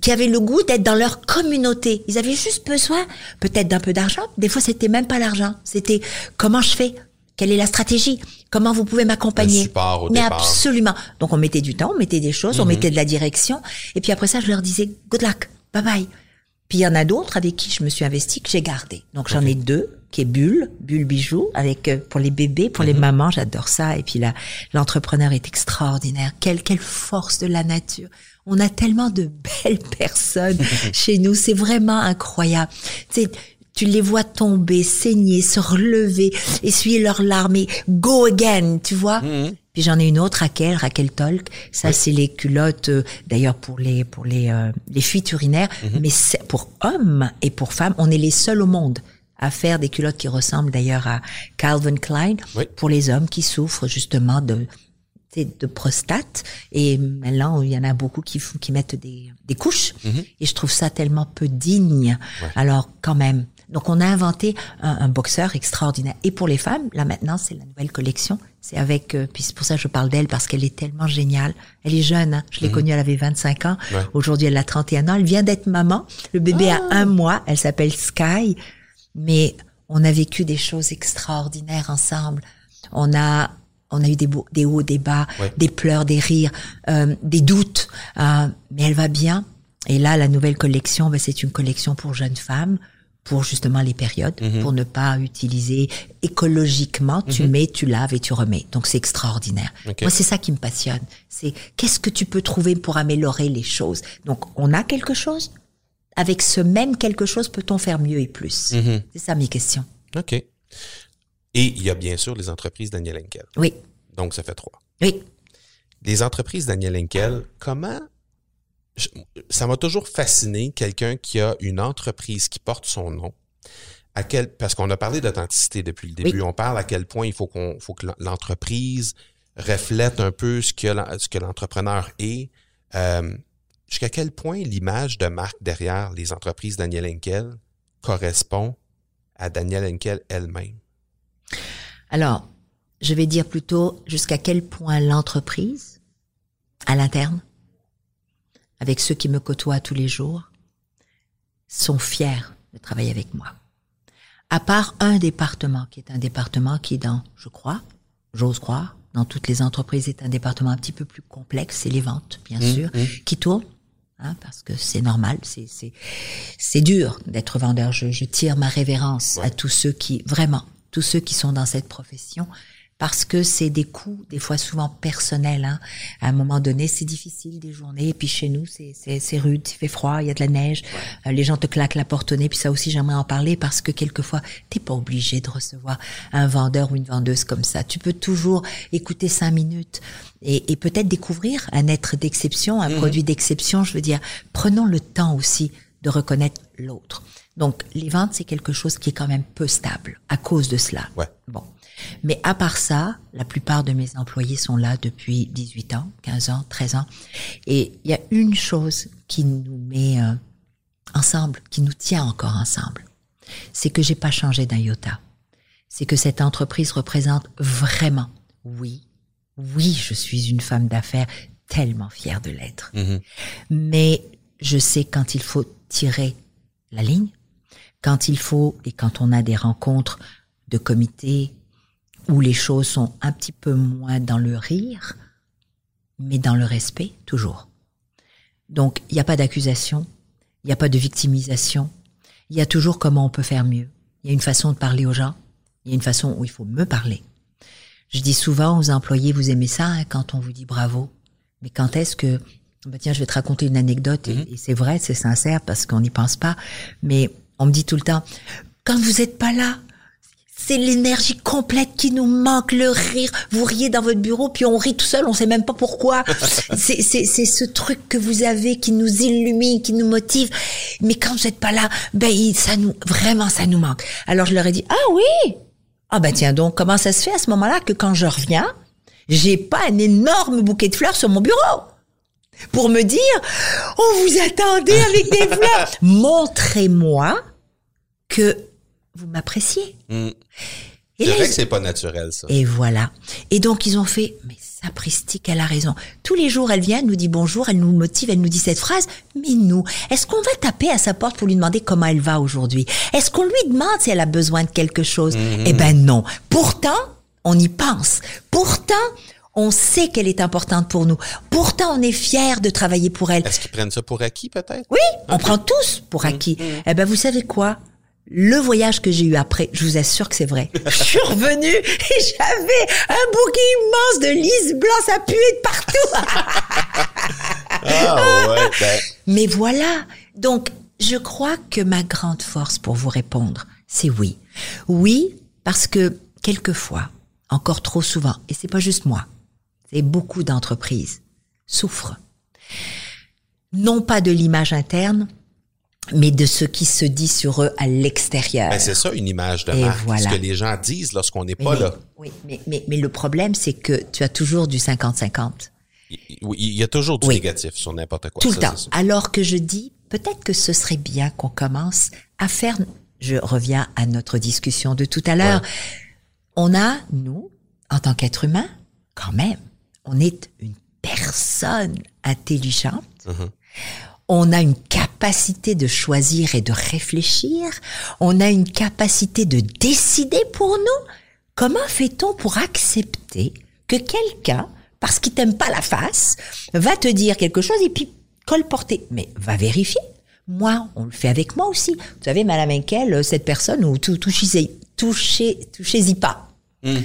qui avaient le goût d'être dans leur communauté. Ils avaient juste besoin peut-être d'un peu d'argent. Des fois, c'était même pas l'argent. C'était comment je fais? Quelle est la stratégie? Comment vous pouvez m'accompagner Un support au Mais départ. Mhm. absolument. Donc, on mettait du temps, on mettait des choses, on mettait de la direction. Et puis après ça, je leur disais good luck, bye bye. Puis il y en a d'autres avec qui je me suis investie que j'ai gardé. Donc j'en ai deux, qui est Bulle, Bulle Bijoux, avec euh, pour les bébés, pour les Mhm. mamans, j'adore ça. Et puis là, l'entrepreneur est extraordinaire. Quelle quelle force de la nature. On a tellement de <laughs> belles personnes <laughs> chez nous, c'est vraiment incroyable. Sais, tu les vois tomber, saigner, se relever, essuyer leurs larmes et go again, tu vois. Puis j'en ai une autre, Raquel, Raquel Tolk. Ça, c'est les culottes, euh, d'ailleurs pour les pour les euh, les fuites urinaires, mais c'est pour hommes et pour femmes, on est les seuls au monde à faire des culottes qui ressemblent d'ailleurs à Calvin Klein Oui. pour les hommes qui souffrent justement de de prostate et maintenant il y en a beaucoup qui font qui mettent des des couches et je trouve ça tellement peu digne. Alors quand même. Donc on a inventé un, un boxeur extraordinaire et pour les femmes là maintenant c'est la nouvelle collection. C'est avec euh, puis c'est pour ça que je parle d'elle parce qu'elle est tellement géniale. Elle est jeune, hein. je l'ai connue elle avait 25 ans. Ouais. Aujourd'hui elle a 31 ans. Elle vient d'être maman. Le bébé a un mois. Elle s'appelle Sky. Mais on a vécu des choses extraordinaires ensemble. On a on a eu des, beaux- des hauts, des bas, Ouais. des pleurs, des rires, euh, des doutes. euh, mais elle va bien. Et là, la nouvelle collection, ben, c'est une collection pour jeunes femmes, pour justement les périodes, pour ne pas utiliser écologiquement. Tu mets, tu laves et tu remets. Donc c'est extraordinaire. Moi, c'est ça qui me passionne. C'est qu'est-ce que tu peux trouver pour améliorer les choses. Donc on a quelque chose. Avec ce même quelque chose, peut-on faire mieux et plus? C'est ça mes questions. OK. Et il y a bien sûr les entreprises Daniel Henkel. Oui, Donc, ça fait trois. oui. Les entreprises Daniel Henkel, comment... ça m'a toujours fasciné quelqu'un qui a une entreprise qui porte son nom. À quel, parce qu'on a parlé d'authenticité depuis le début. On parle à quel point il faut qu'on faut que l'entreprise reflète un peu ce que ce que l'entrepreneur est. Euh, Jusqu'à quel point l'image de marque derrière les entreprises Daniel Henkel correspond à Daniel Henkel elle-même? Alors, je vais dire plutôt jusqu'à quel point l'entreprise, à l'interne, avec ceux qui me côtoient tous les jours, sont fiers de travailler avec moi. À part un département, qui est un département qui dans, je crois, j'ose croire, dans toutes les entreprises est un département un petit peu plus complexe, c'est les ventes, bien sûr, qui tourne, hein, parce que c'est normal, c'est c'est c'est dur d'être vendeur. Je, je tire ma révérence à tous ceux qui vraiment, tous ceux qui sont dans cette profession, parce que c'est des coups, des fois souvent personnels. Hein. À un moment donné, c'est difficile des journées, et puis chez nous, c'est rude, il fait froid, il y a de la neige, euh, les gens te claquent la porte au nez, puis ça aussi, j'aimerais en parler parce que quelquefois, t'es pas obligé de recevoir un vendeur ou une vendeuse comme ça. Tu peux toujours écouter cinq minutes et, et peut-être découvrir un être d'exception, un mmh. produit d'exception. Je veux dire, prenons le temps aussi de reconnaître l'autre. Donc, les ventes, c'est quelque chose qui est quand même peu stable à cause de cela. Ouais. Bon. Mais à part ça, la plupart de mes employés sont là depuis 18 ans, 15 ans, 13 ans. Et il y a une chose qui nous met euh, ensemble, qui nous tient encore ensemble. C'est que j'ai pas changé d'un iota. C'est que cette entreprise représente vraiment, oui, oui, je suis une femme d'affaires tellement fière de l'être. Mm-hmm. Mais je sais quand il faut tirer la ligne, quand il faut et quand on a des rencontres de comité où les choses sont un petit peu moins dans le rire, mais dans le respect, toujours. Donc, il n'y a pas d'accusation, il n'y a pas de victimisation, il y a toujours comment on peut faire mieux. Il y a une façon de parler aux gens, il y a une façon où il faut me parler. Je dis souvent aux employés, vous aimez ça hein, quand on vous dit bravo, mais quand est-ce que... Bah tiens, je vais te raconter une anecdote, et, mm-hmm. c'est vrai, c'est sincère, parce qu'on n'y pense pas, mais on me dit tout le temps, quand vous n'êtes pas là, c'est l'énergie complète qui nous manque, le rire. Vous riez dans votre bureau, puis on rit tout seul, on sait même pas pourquoi. <laughs> c'est, c'est, c'est ce truc que vous avez qui nous illumine, qui nous motive. Mais quand vous n'êtes pas là, ben ça nous vraiment ça nous manque. Alors je leur ai dit ah oui, ah ben tiens donc comment ça se fait à ce moment-là que quand je reviens, j'ai pas un énorme bouquet de fleurs sur mon bureau? Pour me dire on vous attendait avec des <laughs> fleurs. Montrez-moi que vous m'appréciez. Mm. C'est vrai que c'est pas naturel, ça. Et voilà. Et donc, ils ont fait, mais sapristi, elle a raison. Tous les jours, elle vient, elle nous dit bonjour, elle nous motive, elle nous dit cette phrase. Mais nous, est-ce qu'on va taper à sa porte pour lui demander comment elle va aujourd'hui? Est-ce qu'on lui demande si elle a besoin de quelque chose? Mm-hmm. Eh ben non. Pourtant, on y pense. Pourtant, on sait qu'elle est importante pour nous. Pourtant, on est fiers de travailler pour elle. Est-ce qu'ils prennent ça pour acquis, peut-être? Oui, on prend tous pour acquis. Mm-hmm. Eh ben, vous savez quoi? Le voyage que j'ai eu après, je vous assure que c'est vrai. je suis revenue et j'avais un bouquet immense de lys blanc, ça puait de partout. ah ouais. Ben. Mais voilà. Donc, je crois que ma grande force pour vous répondre, c'est oui. Oui, parce que quelquefois, encore trop souvent, et c'est pas juste moi, c'est beaucoup d'entreprises souffrent. Non pas de l'image interne, mais de ce qui se dit sur eux à l'extérieur. Ben c'est ça une image de marque, ce que les gens disent lorsqu'on n'est pas là. Oui, mais, mais, mais le problème, c'est que tu as toujours du 50-50. Oui, il y a toujours du négatif sur n'importe quoi. Tout le temps. Alors que je dis, peut-être que ce serait bien qu'on commence à faire, je reviens à notre discussion de tout à l'heure, on a, nous, en tant qu'être humain, quand même, on est une personne intelligente. Uh-huh on a une capacité de choisir et de réfléchir, on a une capacité de décider pour nous. Comment fait-on pour accepter que quelqu'un, parce qu'il t'aime pas la face, va te dire quelque chose et puis colporter? Mais va vérifier. Moi, on le fait avec moi aussi. Vous savez, Madame Henkel, cette personne, ou touchez-y touchez, touchez pas. Hmm.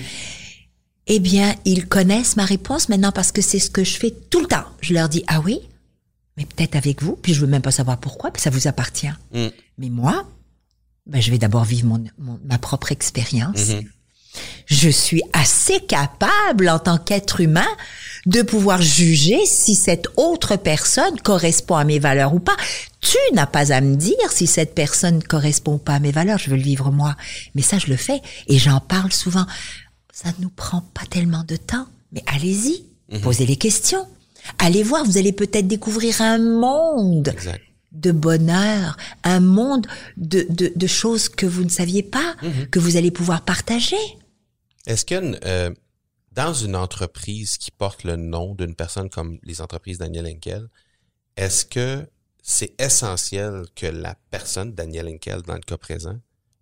Eh bien, ils connaissent ma réponse maintenant parce que c'est ce que je fais tout le temps. Je leur dis, ah oui, mais peut-être avec vous, puis je veux même pas savoir pourquoi, puis ça vous appartient. Mm. Mais moi, ben, je vais d'abord vivre mon, ma propre expérience. Mm-hmm. Je suis assez capable en tant qu'être humain de pouvoir juger si cette autre personne correspond à mes valeurs ou pas. Tu n'as pas à me dire si cette personne correspond pas à mes valeurs, je veux le vivre moi. Mais ça, je le fais et j'en parle souvent. Ça ne nous prend pas tellement de temps, mais allez-y, mm-hmm. posez les questions. Allez voir, vous allez peut-être découvrir un monde de bonheur, un monde de, de, choses que vous ne saviez pas, mhm. que vous allez pouvoir partager. Est-ce que euh, dans une entreprise qui porte le nom d'une personne comme les entreprises Daniel Henkel, est-ce que c'est essentiel que la personne, Daniel Henkel dans le cas présent,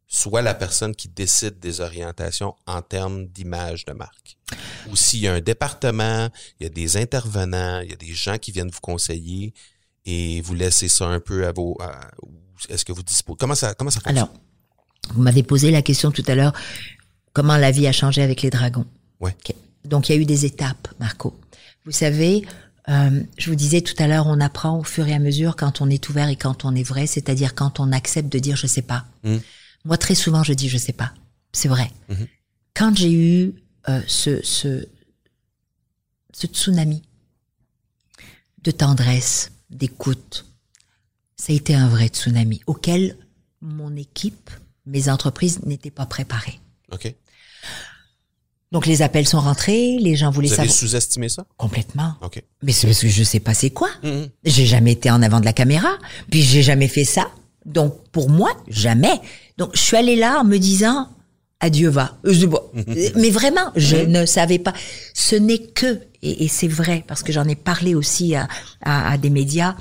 soit la personne qui décide des orientations en termes d'image de marque? Ou s'il y a un département, il y a des intervenants, il y a des gens qui viennent vous conseiller et vous laissez ça un peu à vos... Est-ce que vous disposez... Comment ça, comment ça fonctionne? Alors, vous m'avez posé la question tout à l'heure, comment la vie a changé avec les dragons? Ouais. Donc il y a eu des étapes, Marco. Vous savez, euh, je vous disais tout à l'heure, on apprend au fur et à mesure quand on est ouvert et quand on est vrai, c'est-à-dire quand on accepte de dire je sais pas. Mhm. Moi, très souvent, je dis je sais pas. C'est vrai. Mhm. Quand j'ai eu euh, ce, ce, ce tsunami de tendresse, d'écoute, ça a été un vrai tsunami auquel mon équipe, mes entreprises n'étaient pas préparées. OK. Donc les appels sont rentrés, les gens voulaient Vous avez savoir sous-estimé ça? complètement. OK. Mais c'est parce que je sais pas c'est quoi. Mhm. J'ai jamais été en avant de la caméra, puis j'ai jamais fait ça. Donc pour moi, jamais. Donc je suis allée là en me disant adieu va. Euh, <laughs> Mais vraiment, je ne savais pas. Ce n'est que et, et c'est vrai parce que j'en ai parlé aussi à, à, à des médias.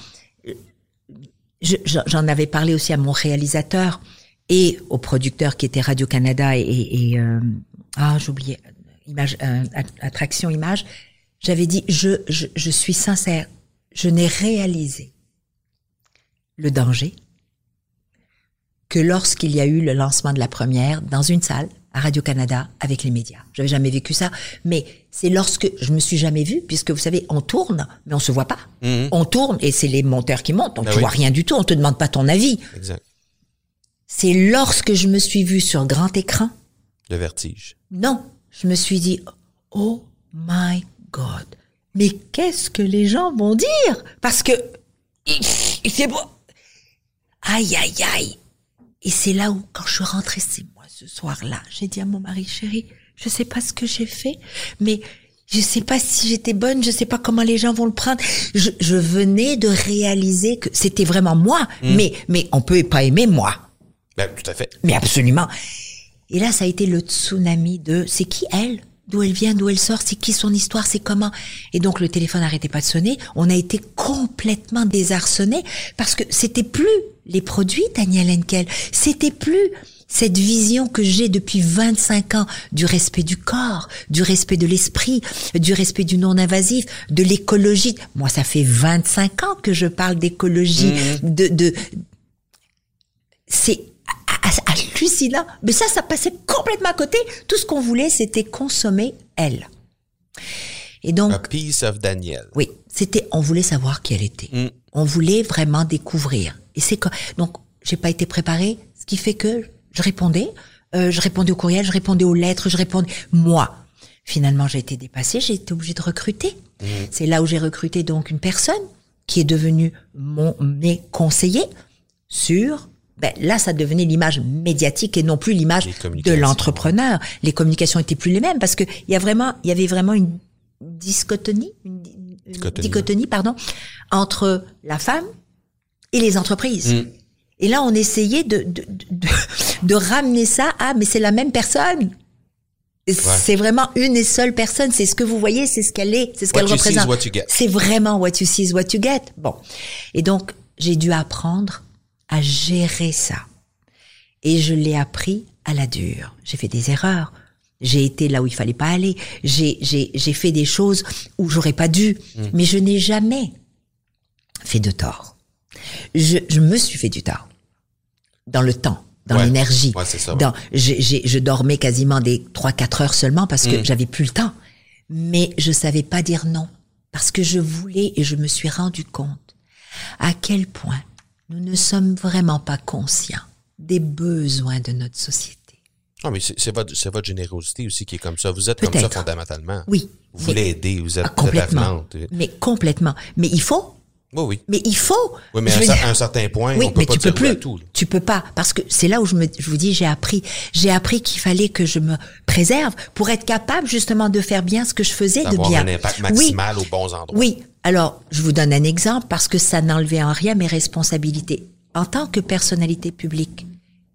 Je- J'en avais parlé aussi à mon réalisateur et au producteur qui était Radio Canada et, et, et, euh, ah j'oubliais image euh, Att- attraction image. J'avais dit je, je je suis sincère, je n'ai réalisé le danger que lorsqu'il y a eu le lancement de la première dans une salle à Radio-Canada avec les médias. J'avais jamais vécu ça, mais c'est lorsque je me suis jamais vue, puisque vous savez, on tourne, mais on se voit pas. Mhm. On tourne et c'est les monteurs qui montent, donc Ben tu oui. vois rien du tout, on te demande pas ton avis. Exact. C'est lorsque je me suis vue sur grand écran, Le vertige. non, je me suis dit, oh my God, mais qu'est-ce que les gens vont dire? Parce que <laughs> c'est beau. Aïe, aïe, aïe. Et c'est là où, quand je suis rentrée, c'est moi ce soir-là, j'ai dit à mon mari, chéri, je sais pas ce que j'ai fait, mais je sais pas si j'étais bonne, je sais pas comment les gens vont le prendre. Je, je venais de réaliser que c'était vraiment moi, mais mais on peut pas aimer moi. Ben, tout à fait. Mais absolument. Et là, ça a été le tsunami de c'est qui elle? D'où elle vient, d'où elle sort, c'est qui son histoire, c'est comment? Et donc le téléphone n'arrêtait pas de sonner. On a été complètement désarçonnés parce que c'était plus les produits Daniel Henkel, c'était plus cette vision que j'ai depuis 25 ans du respect du corps, du respect de l'esprit, du respect du non-invasif, de l'écologie. Moi, ça fait 25 ans que je parle d'écologie, de, de, c'est hallucinant. Mais ça, ça passait complètement à côté. Tout ce qu'on voulait, c'était consommer elle. Et donc, A piece of Daniel. oui, c'était, on voulait savoir qui elle était. Mm. On voulait vraiment découvrir. Et c'est Donc, j'ai pas été préparée, ce qui fait que je répondais, euh, je répondais au courriel, je répondais aux lettres, je répondais moi. Finalement, j'ai été dépassée, j'ai été obligée de recruter. C'est là où j'ai recruté donc une personne qui est devenue mon mes conseillers sur ben là ça devenait l'image médiatique et non plus l'image de l'entrepreneur. Les communications étaient plus les mêmes parce que il y a vraiment il y avait vraiment une discotonie une Dichotomie. dichotomie pardon entre la femme et les entreprises. Mm. Et là on essayait de de, de, de ramener ça à mais c'est la même personne. C'est vraiment une et seule personne, c'est ce que vous voyez, c'est ce qu'elle est, c'est ce What qu'elle you see is représente. C'est vraiment what you see is what you get. Bon. Et donc, j'ai dû apprendre à gérer ça. Et je l'ai appris à la dure. J'ai fait des erreurs. J'ai été là où il fallait pas aller. J'ai, j'ai, j'ai fait des choses où j'aurais pas dû. Mm. Mais je n'ai jamais fait de tort. Je, je me suis fait du tort. Dans le temps, dans Ouais. l'énergie. Ouais, c'est ça, ouais. Dans, j'ai, j'ai- je dormais quasiment des trois, quatre heures seulement parce que Mm. j'avais plus le temps. Mais je savais pas dire non. Parce que je voulais et je me suis rendu compte à quel point nous ne sommes vraiment pas conscients des besoins de notre société. Ah, mais c'est votre, générosité aussi qui est comme ça. Vous êtes comme ça fondamentalement. Oui. Vous voulez aider, vous êtes, Ah, êtes complètement. Mais complètement. Mais il faut. Oui, oui. Mais il faut. Oui, mais à un, dire- certain point, oui, on peut mais pas tu peux oui à plus. tout. Tu peux pas parce que c'est là où je me, je vous dis, j'ai appris, j'ai appris qu'il fallait que je me préserve pour être capable justement de faire bien ce que je faisais de bien. un impact Oui, maximal aux bons endroits. oui. Alors, je vous donne un exemple parce que ça n'enlevait en rien mes responsabilités. En tant que personnalité publique,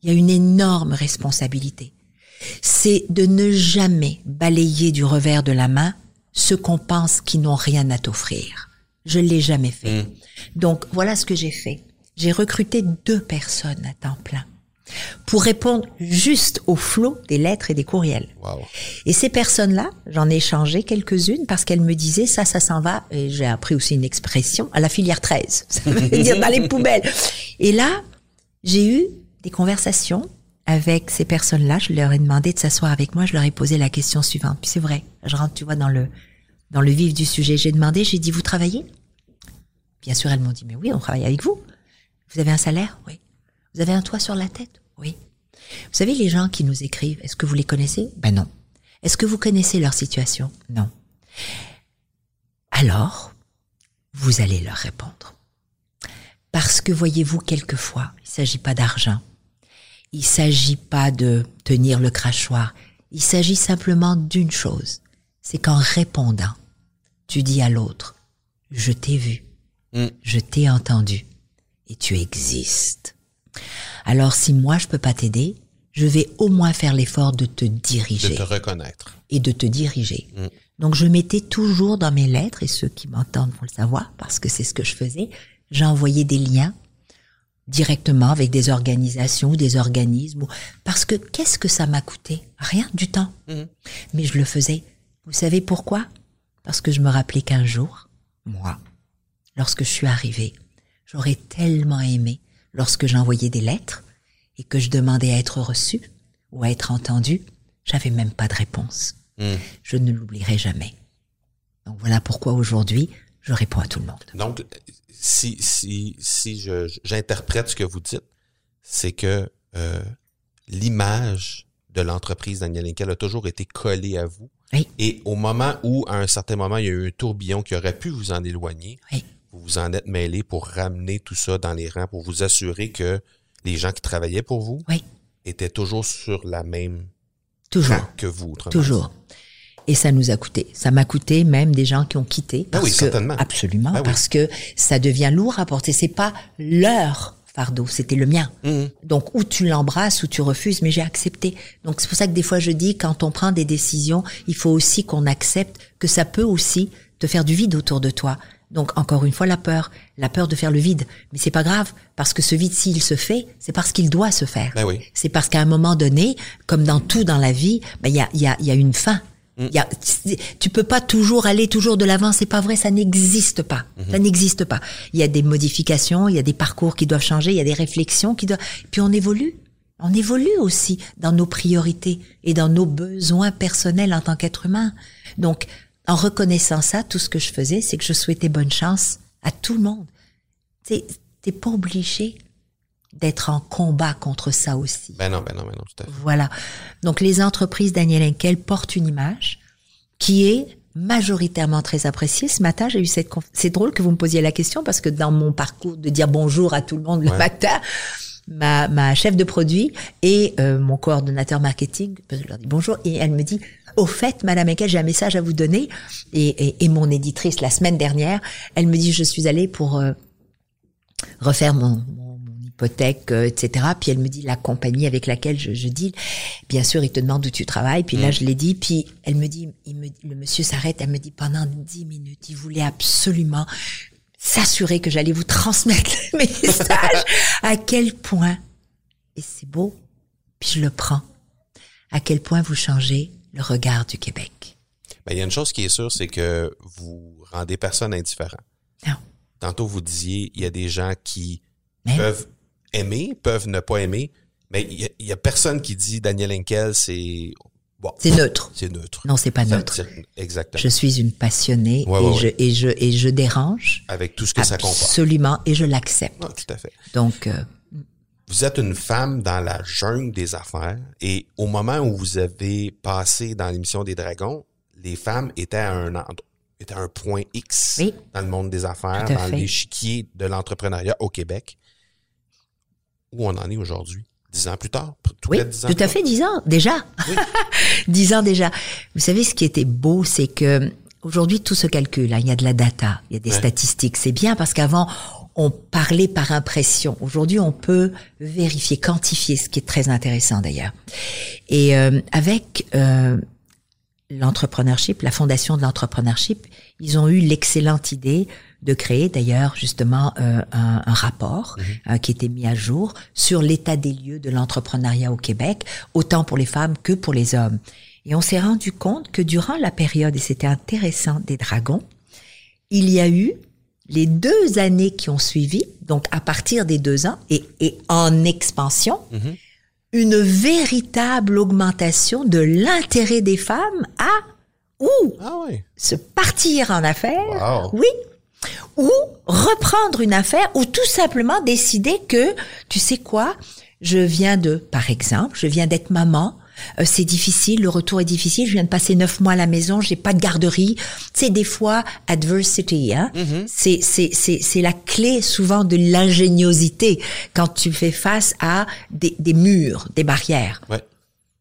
il y a une énorme responsabilité. C'est de ne jamais balayer du revers de la main ceux qu'on pense qui n'ont rien à t'offrir. Je l'ai jamais fait. Donc, voilà ce que j'ai fait. J'ai recruté deux personnes à temps plein pour répondre juste au flot des lettres et des courriels. Wow. Et ces personnes-là, j'en ai changé quelques-unes parce qu'elles me disaient ça, ça s'en va. Et j'ai appris aussi une expression à la filière 13. <laughs> Ça veut dire dans les poubelles. Et là, j'ai eu des conversations avec ces personnes-là, je leur ai demandé de s'asseoir avec moi, je leur ai posé la question suivante. Puis c'est vrai, je rentre, tu vois, dans le, dans le vif du sujet. J'ai demandé, j'ai dit, vous travaillez? Bien sûr, elles m'ont dit, mais oui, on travaille avec vous. Vous avez un salaire? Oui. Vous avez un toit sur la tête? Oui. Vous savez, les gens qui nous écrivent, est-ce que vous les connaissez? Ben non. Est-ce que vous connaissez leur situation? Non. Alors, vous allez leur répondre. Parce que voyez-vous, quelquefois, il ne s'agit pas d'argent. Il s'agit pas de tenir le crachoir. Il s'agit simplement d'une chose. C'est qu'en répondant, tu dis à l'autre, je t'ai vu, Mm. je t'ai entendu et tu existes. Alors si moi je peux pas t'aider, je vais au moins faire l'effort de te De diriger te reconnaître. et de te diriger. Mm. Donc je mettais toujours dans mes lettres, et ceux qui m'entendent vont le savoir, parce que c'est ce que je faisais, j'envoyais des liens directement avec des organisations ou des organismes, parce que qu'est-ce que ça m'a coûté? Rien du temps. Mhm. Mais je le faisais. Vous savez pourquoi? Parce que je me rappelais qu'un jour, moi, lorsque je suis arrivée, j'aurais tellement aimé, lorsque j'envoyais des lettres et que je demandais à être reçue ou à être entendue, j'avais même pas de réponse Mm. je ne l'oublierai jamais. Donc voilà pourquoi aujourd'hui, je réponds à tout le monde. Donc, si, si, si je, j'interprète ce que vous dites, c'est que euh, l'image de l'entreprise Daniel Henkel a toujours été collée à vous. Oui. Et au moment où, à un certain moment, il y a eu un tourbillon qui aurait pu vous en éloigner, Oui. vous vous en êtes mêlé pour ramener tout ça dans les rangs, pour vous assurer que les gens qui travaillaient pour vous Oui. étaient toujours sur la même Toujours, que vous. toujours. Et ça nous a coûté. Ça m'a coûté même des gens qui ont quitté. Ah Parce oui, que, certainement. Absolument, Ah oui. parce que ça devient lourd à porter. C'est pas leur fardeau, c'était le mien. Mhm. Donc, ou tu l'embrasses ou tu refuses, mais j'ai accepté. Donc, c'est pour ça que des fois, je dis, quand on prend des décisions, il faut aussi qu'on accepte que ça peut aussi te faire du vide autour de toi. Donc, encore une fois, la peur. La peur de faire le vide. Mais c'est pas grave, parce que ce vide, s'il se fait, c'est parce qu'il doit se faire. Ben oui. C'est parce qu'à un moment donné, comme dans tout dans la vie, ben, il y a, y, a, il y a une fin. Mm. Il Y a, tu peux pas toujours aller toujours de l'avant, c'est pas vrai, ça n'existe pas. Mm-hmm. Ça n'existe pas. Il y a des modifications, il y a des parcours qui doivent changer, il y a des réflexions qui doivent. Puis on évolue. On évolue aussi dans nos priorités et dans nos besoins personnels en tant qu'être humain. Donc, en reconnaissant ça, tout ce que je faisais, c'est que je souhaitais bonne chance à tout le monde. T'es pas obligé d'être en combat contre ça aussi. Ben non, ben non, ben non, tout à fait. Voilà. Donc les entreprises Daniel Henkel portent une image qui est majoritairement très appréciée. Ce matin, j'ai eu cette conf- c'est drôle que vous me posiez la question parce que dans mon parcours de dire bonjour à tout le monde le Ouais. matin, ma, ma chef de produit et euh, mon coordonnateur marketing, je leur dis bonjour et elle me dit au fait, Madame Henkel, j'ai un message à vous donner et, et, et mon éditrice la semaine dernière, elle me dit je suis allée pour euh, refaire mon, mon, mon hypothèque, euh, etc. Puis elle me dit la compagnie avec laquelle je, je deal. Bien sûr, il te demande où tu travailles. Puis là, Mm. je l'ai dit. Puis elle me dit, il me, le monsieur s'arrête. Elle me dit pendant dix minutes, il voulait absolument s'assurer que j'allais vous transmettre <laughs> le message. <laughs> à quel point et c'est beau. Puis je le prends. À quel point vous changez le regard du Québec? Ben, il y a une chose qui est sûre, c'est que vous rendez personne indifférent. Non. Tantôt, vous disiez, il y a des gens qui Mais peuvent aimer, peuvent ne pas aimer, mais il y y a personne qui dit Daniel Henkel, c'est bon, c'est neutre. c'est neutre. Non, c'est pas Ça- neutre. Exactement. Je suis une passionnée Ouais, et, ouais, je, ouais. et je et je dérange. Avec tout ce que ça comporte. Absolument, et je l'accepte. Tout à fait. Donc, euh, Vous êtes une femme dans la jungle des affaires et au moment où vous avez passé dans l'émission des Dragons, les femmes étaient à un endroit- étaient à un point X Oui. dans le monde des affaires, dans l'échiquier de l'entrepreneuriat au Québec. Où on en est aujourd'hui? Dix ans plus tard? Tout oui, dix ans tout à fait, dix ans déjà. <laughs> dix ans déjà. Vous savez, ce qui était beau, c'est que aujourd'hui tout se calcule. hein. Il y a de la data, il y a des Ouais. statistiques. C'est bien parce qu'avant on parlait par impression. Aujourd'hui, on peut vérifier, quantifier, ce qui est très intéressant d'ailleurs. Et euh, avec euh, l'entrepreneurship, la fondation de l'entrepreneurship, ils ont eu l'excellente idée de créer d'ailleurs justement euh, un, un rapport euh, qui était mis à jour sur l'état des lieux de l'entrepreneuriat au Québec, autant pour les femmes que pour les hommes. Et on s'est rendu compte que durant la période, et c'était intéressant, des dragons, il y a eu les deux années qui ont suivi, donc à partir des deux ans et, et en expansion, Mhm. une véritable augmentation de l'intérêt des femmes à ou Ah oui. se partir en affaires, Wow. oui, ou reprendre une affaire, ou tout simplement décider que, tu sais quoi, je viens de, par exemple, je viens d'être maman, euh, c'est difficile, le retour est difficile, je viens de passer neuf mois à la maison, j'ai pas de garderie. C'est des fois adversity, hein. C'est c'est c'est c'est la clé souvent de l'ingéniosité quand tu fais face à des des murs, des barrières. Ouais.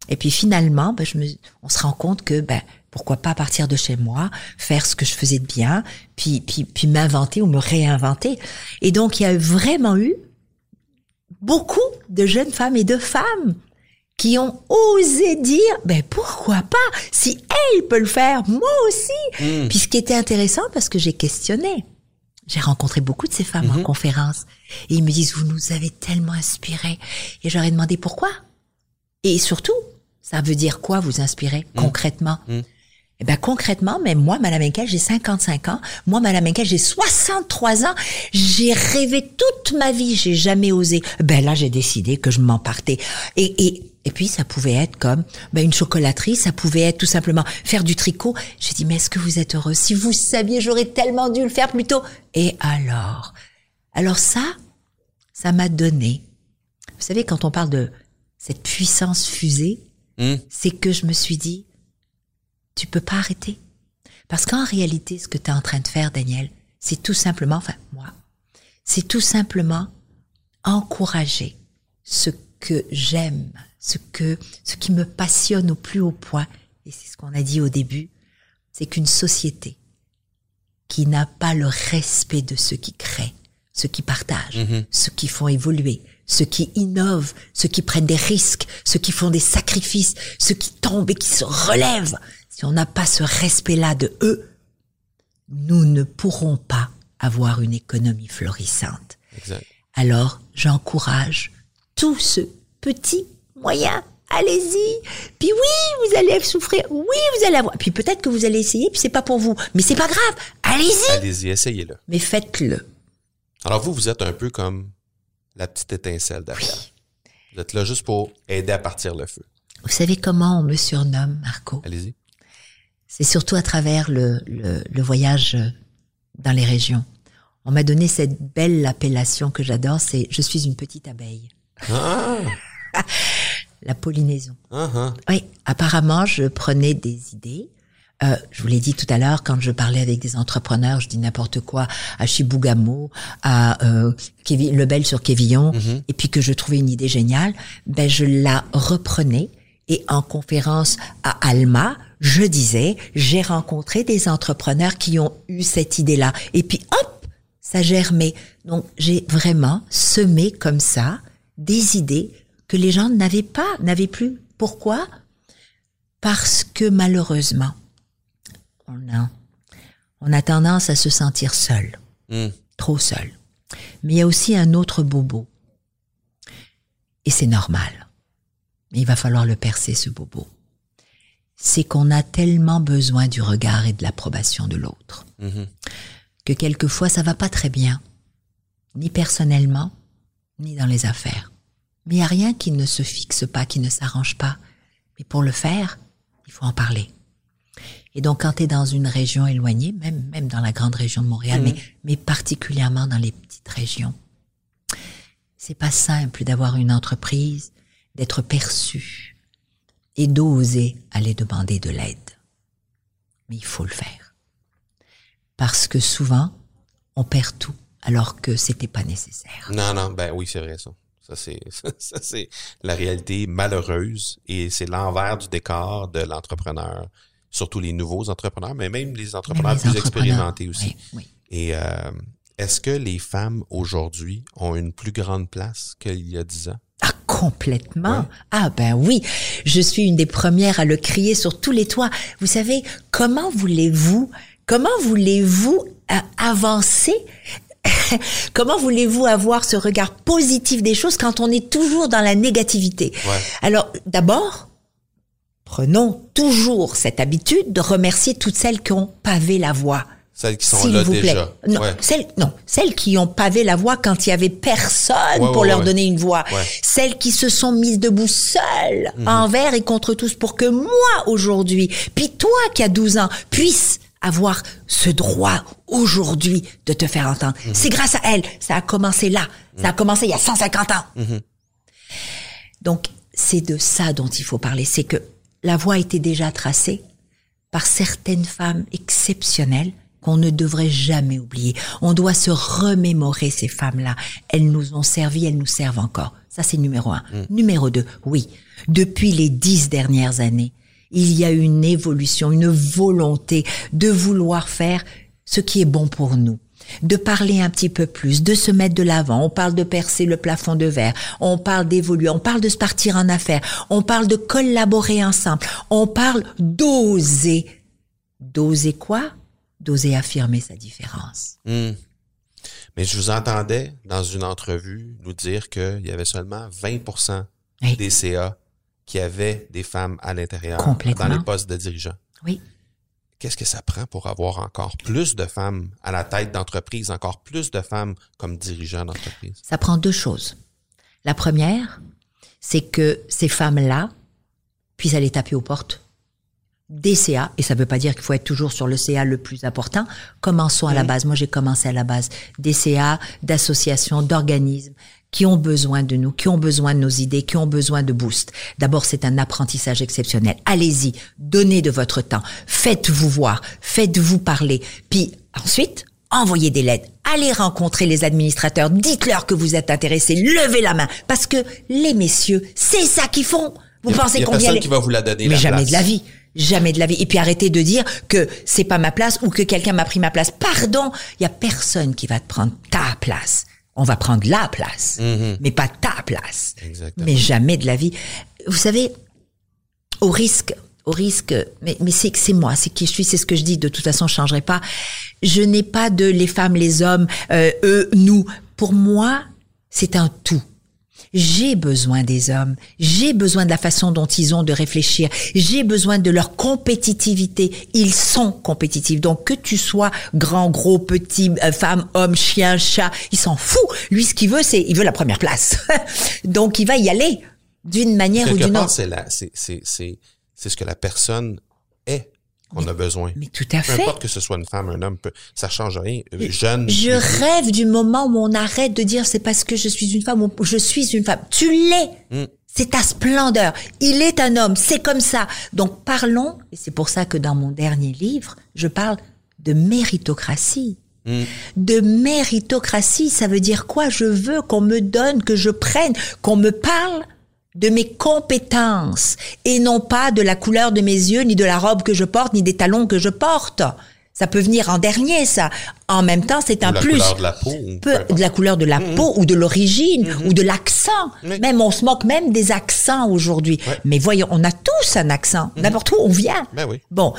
Et puis finalement, ben, je me, on se rend compte que ben pourquoi pas partir de chez moi, faire ce que je faisais de bien, puis puis puis m'inventer ou me réinventer. Et donc il y a vraiment eu beaucoup de jeunes femmes et de femmes qui ont osé dire ben pourquoi pas si elle peut le faire moi aussi. Puis ce qui était intéressant parce que j'ai questionné. J'ai rencontré beaucoup de ces femmes en conférence et ils me disent vous nous avez tellement inspiré et j'aurais demandé pourquoi. Et surtout, ça veut dire quoi vous inspirer concrètement? Eh ben concrètement, mais moi, Madame Henkel, j'ai 55 ans. Moi, Madame Henkel, j'ai 63 ans. J'ai rêvé toute ma vie. J'ai jamais osé. Ben là, j'ai décidé que je m'en partais. Et, et, et puis, ça pouvait être comme ben, une chocolaterie. Ça pouvait être tout simplement faire du tricot. J'ai dit, mais est-ce que vous êtes heureux? Si vous saviez, j'aurais tellement dû le faire plus tôt. Et alors? Alors ça, ça m'a donné. Vous savez, quand on parle de cette puissance fusée, Hmm. c'est que je me suis dit, tu peux pas arrêter. Parce qu'en réalité, ce que tu es en train de faire, Daniel, c'est tout simplement, enfin, moi, c'est tout simplement encourager ce que j'aime, ce que, ce qui me passionne au plus haut point. Et c'est ce qu'on a dit au début, c'est qu'une société qui n'a pas le respect de ceux qui créent, ceux qui partagent, ceux qui font évoluer, ceux qui innovent, ceux qui prennent des risques, ceux qui font des sacrifices, ceux qui tombent et qui se relèvent. Si on n'a pas ce respect-là de eux, nous ne pourrons pas avoir une économie florissante. Exact. Alors, j'encourage tout ce petit moyen. Allez-y. Puis oui, vous allez souffrir. Oui, vous allez avoir. Puis peut-être que vous allez essayer, puis c'est pas pour vous. Mais c'est pas grave. Allez-y. Allez-y, essayez-le. Mais faites-le. Alors vous, vous êtes un peu comme la petite étincelle derrière. Vous êtes là juste pour aider à partir le feu. Vous savez comment on me surnomme, Marco? Allez-y. C'est surtout à travers le, le, le voyage euh, dans les régions. On m'a donné cette belle appellation que j'adore, c'est je suis une petite abeille. Ah, <laughs> La pollinaison. ah, ah. Oui, apparemment, je prenais des idées. Euh, je vous l'ai dit tout à l'heure, quand je parlais avec des entrepreneurs, je dis n'importe quoi à Chibougamau, à euh, Kévi- Lebel sur Quévillon, et puis que je trouvais une idée géniale, ben je la reprenais. Et en conférence à Alma, je disais, j'ai rencontré des entrepreneurs qui ont eu cette idée-là. Et puis hop, ça germait. Donc j'ai vraiment semé comme ça des idées que les gens n'avaient pas, n'avaient plus. Pourquoi? Parce que malheureusement, on a, on a tendance à se sentir seul, Hmm. trop seul. Mais il y a aussi un autre bobo. Et c'est normal. Mais il va falloir le percer, ce bobo. C'est qu'on a tellement besoin du regard et de l'approbation de l'autre Mhm. que quelquefois ça va pas très bien, ni personnellement, ni dans les affaires. Mais il n'y a rien qui ne se fixe pas, qui ne s'arrange pas. Mais pour le faire, il faut en parler. Et donc quand tu es dans une région éloignée, même, même dans la grande région de Montréal, mais, mais particulièrement dans les petites régions, c'est pas simple d'avoir une entreprise, d'être perçu et d'oser aller demander de l'aide. Mais il faut le faire parce que souvent, on perd tout alors que c'était pas nécessaire. Non, non, ben oui, c'est vrai ça. Ça, c'est, <laughs> ça, c'est la réalité malheureuse et c'est l'envers du décor de l'entrepreneur. Surtout les nouveaux entrepreneurs, mais même les entrepreneurs les plus entrepreneurs, expérimentés aussi. oui, oui. Et euh, est-ce que les femmes aujourd'hui ont une plus grande place qu'il y a dix ans? Complètement. Ouais. Ah, ben oui. Je suis une des premières à le crier sur tous les toits. Vous savez, comment voulez-vous, comment voulez-vous euh, avancer? <laughs> comment voulez-vous avoir ce regard positif des choses quand on est toujours dans la négativité? Ouais. Alors, d'abord, prenons toujours cette habitude de remercier toutes celles qui ont pavé la voie. Celles qui sont S'il là vous plaît. déjà. Non, Ouais. celles, non, celles qui ont pavé la voie quand il y avait personne Ouais, pour ouais, leur donner une voix. Celles qui se sont mises debout seules, Mhm. envers et contre tous, pour que moi, aujourd'hui, puis toi qui as 12 ans, puisse avoir ce droit aujourd'hui de te faire entendre. Mhm. C'est grâce à elles. Ça a commencé là. Ça a commencé il y a 150 ans. Mhm. Donc, c'est de ça dont il faut parler. C'est que la voie était déjà tracée par certaines femmes exceptionnelles qu'on ne devrait jamais oublier. On doit se remémorer ces femmes-là. Elles nous ont servi, elles nous servent encore. Ça, c'est numéro un. Numéro deux, oui. Depuis les dix dernières années, il y a une évolution, une volonté de vouloir faire ce qui est bon pour nous de parler un petit peu plus, de se mettre de l'avant. On parle de percer le plafond de verre, on parle d'évoluer, on parle de se partir en affaires, on parle de collaborer ensemble, on parle d'oser. D'oser quoi? D'oser affirmer sa différence. Hmm. Mais je vous entendais dans une entrevue nous dire qu'il y avait seulement 20 Oui. des CA qui avaient des femmes à l'intérieur dans les postes de dirigeants. Oui. Qu'est-ce que ça prend pour avoir encore plus de femmes à la tête d'entreprise, encore plus de femmes comme dirigeants d'entreprise? Ça prend deux choses. La première, c'est que ces femmes-là puissent aller taper aux portes des CA, et ça ne veut pas dire qu'il faut être toujours sur le CA le plus important. Commençons à la base. Moi, j'ai commencé à la base des CA, d'associations, d'organismes qui ont besoin de nous, qui ont besoin de nos idées, qui ont besoin de boost. D'abord, c'est un apprentissage exceptionnel. Allez-y, donnez de votre temps, faites-vous voir, faites-vous parler. Puis ensuite, envoyez des lettres, allez rencontrer les administrateurs, dites-leur que vous êtes intéressés, levez la main, parce que les messieurs, c'est ça qu'ils font. Vous a- pensez il y a combien personne les- qui va vous la donner, Mais la jamais place. de la vie. Jamais de la vie. Et puis arrêtez de dire que c'est pas ma place ou que quelqu'un m'a pris ma place. Pardon, il y a personne qui va te prendre ta place. On va prendre la place, mais pas ta place. Exactement. Mais jamais de la vie. Vous savez, au risque, au risque, mais, mais c'est que c'est moi, c'est qui je suis, c'est ce que je dis. De toute façon, je changerai pas. Je n'ai pas de les femmes, les hommes, euh, eux, nous. Pour moi, c'est un tout. J'ai besoin des hommes. J'ai besoin de la façon dont ils ont de réfléchir. J'ai besoin de leur compétitivité. Ils sont compétitifs. Donc que tu sois grand, gros, petit, euh, femme, homme, chien, chat, il s'en fout. Lui, ce qu'il veut, c'est il veut la première place. <laughs> Donc il va y aller d'une manière ou d'une autre. c'est la, c'est, c'est, c'est, c'est ce que la personne est qu'on a besoin. Mais tout à Peu fait. importe que ce soit une femme, un homme, peu- ça change rien. Jeune. Je rêve du moment où on arrête de dire c'est parce que je suis une femme ou je suis une femme. Tu l'es. Mm. C'est ta splendeur. Il est un homme. C'est comme ça. Donc parlons, et c'est pour ça que dans mon dernier livre, je parle de méritocratie. Mm. De méritocratie, ça veut dire quoi? Je veux qu'on me donne, que je prenne, qu'on me parle de mes compétences et non pas de la couleur de mes yeux, ni de la robe que je porte, ni des talons que je porte. Ça peut venir en dernier, ça. En même temps, c'est un plus. de la peau. peu de la couleur de la peau ou de l'origine ou de l'accent. Même on se moque même des accents aujourd'hui. Ouais. Mais voyons, on a tous un accent. N'importe où on vient. Ben oui. Bon,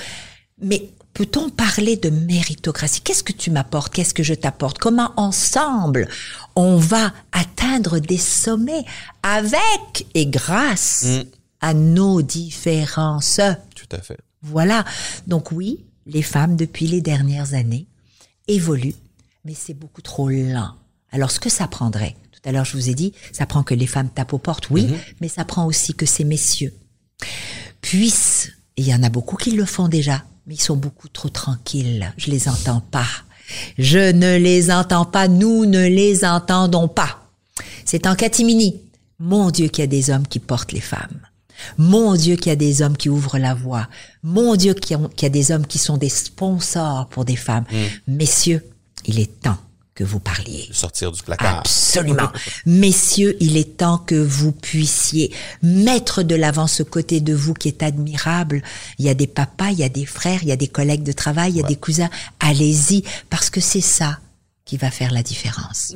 mais peut-on parler de méritocratie? Qu'est-ce que tu m'apportes? Qu'est-ce que je t'apporte? Comment ensemble on va atteindre des sommets avec et grâce Mm. à nos différences? Tout à fait. Voilà. Donc oui, les femmes depuis les dernières années évoluent, mais c'est beaucoup trop lent. Alors ce que ça prendrait, tout à l'heure je vous ai dit, ça prend que les femmes tapent aux portes, oui, mais ça prend aussi que ces messieurs puissent, et il y en a beaucoup qui le font déjà, mais ils sont beaucoup trop tranquilles, je les entends pas. Je ne les entends pas, nous ne les entendons pas. C'est en catimini. Mon Dieu qu'il y a des hommes qui portent les femmes. Mon Dieu qu'il y a des hommes qui ouvrent la voie. Mon Dieu qu'il y, a- qu'il y a des hommes qui sont des sponsors pour des femmes. Messieurs, il est temps que vous parliez. Sortir du placard. Absolument. Messieurs, il est temps que vous puissiez mettre de l'avant ce côté de vous qui est admirable. Il y a des papas, il y a des frères, il y a des collègues de travail, il y a des cousins. Allez-y, parce que c'est ça qui va faire la différence.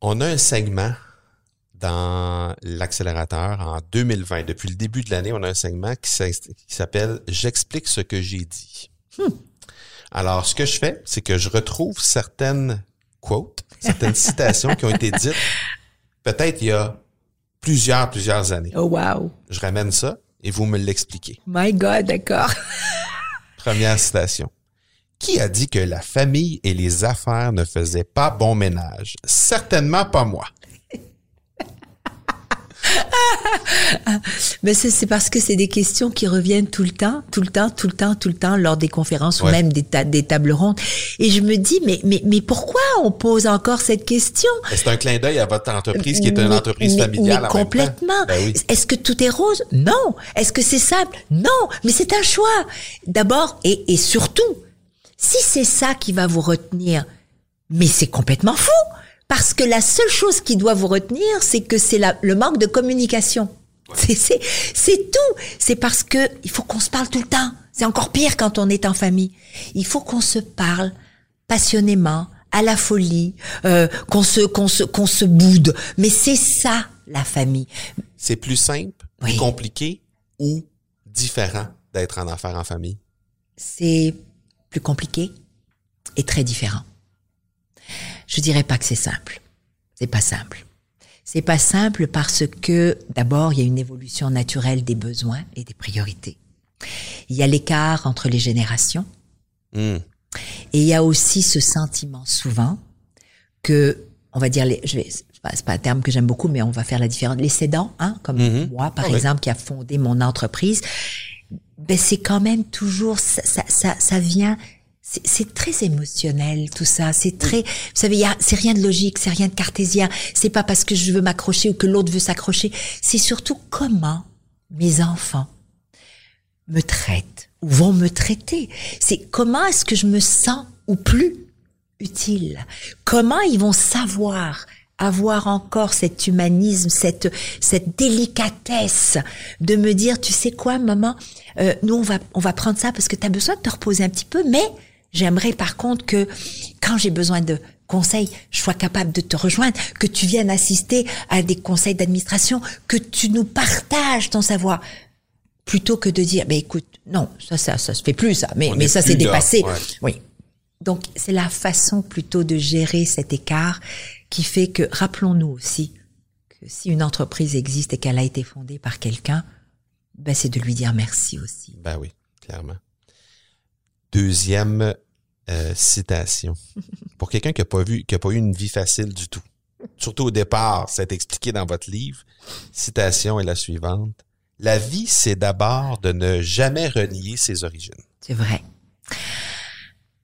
On a un segment dans l'accélérateur en 2020. Depuis le début de l'année, on a un segment qui s'appelle J'explique ce que j'ai dit. Alors, ce que je fais, c'est que je retrouve certaines quotes, certaines citations qui ont été dites peut-être il y a plusieurs, plusieurs années. Oh wow. Je ramène ça et vous me l'expliquez. My God, d'accord. Première citation. Qui a dit que la famille et les affaires ne faisaient pas bon ménage? Certainement pas moi. <laughs> Mais c'est parce que c'est des questions qui reviennent tout le temps, tout le temps, tout le temps, tout le temps lors des conférences ou même des, des tables rondes. Et je me dis, mais, mais, mais pourquoi on pose encore cette question? C'est un clin d'œil à votre entreprise qui est une entreprise familiale. Mais complètement. Ben Est-ce que tout est rose? Non. Est-ce que c'est simple? Non. Mais c'est un choix. D'abord et, et surtout, si c'est ça qui va vous retenir, mais c'est complètement fou. Parce que la seule chose qui doit vous retenir, c'est que c'est le manque de communication. C'est tout. C'est parce que il faut qu'on se parle tout le temps. C'est encore pire quand on est en famille. Il faut qu'on se parle passionnément, à la folie, euh, qu'on se qu'on se qu'on se boude. Mais c'est ça la famille. C'est plus simple, plus compliqué ou différent d'être en affaires en famille? C'est plus compliqué et très différent. Je dirais pas que c'est simple. C'est pas simple. C'est pas simple parce que d'abord, il y a une évolution naturelle des besoins et des priorités. Il y a l'écart entre les générations. Hmm. Et il y a aussi ce sentiment souvent que, on va dire, les, je vais, c'est pas un terme que j'aime beaucoup, mais on va faire la différence. Les cédants, hein, comme hmm. moi, par ah exemple, qui a fondé mon entreprise, ben c'est quand même toujours ça, ça, ça, ça vient c'est très émotionnel tout ça. C'est très, vous savez, c'est rien de logique, c'est rien de cartésien. C'est pas parce que je veux m'accrocher ou que l'autre veut s'accrocher. C'est surtout comment mes enfants me traitent ou vont me traiter. C'est comment est-ce que je me sens ou plus utile. Comment ils vont savoir avoir encore cet humanisme, cette cette délicatesse de me dire, tu sais quoi, maman, euh, nous on va on va prendre ça parce que tu as besoin de te reposer un petit peu, mais J'aimerais par contre que quand j'ai besoin de conseils, je sois capable de te rejoindre, que tu viennes assister à des conseils d'administration, que tu nous partages ton savoir, plutôt que de dire, ben écoute, non, ça, ça, ça se fait plus ça, mais, mais ça s'est dépassé. Oui. Donc c'est la façon plutôt de gérer cet écart qui fait que, rappelons-nous aussi, que si une entreprise existe et qu'elle a été fondée par quelqu'un, ben c'est de lui dire merci aussi. Ben oui, clairement. Deuxième euh, citation. <laughs> Pour quelqu'un qui n'a pas vu, qui a pas eu une vie facile du tout. Surtout au départ, c'est expliqué dans votre livre. Citation est la suivante. La vie, c'est d'abord de ne jamais renier ses origines. C'est vrai.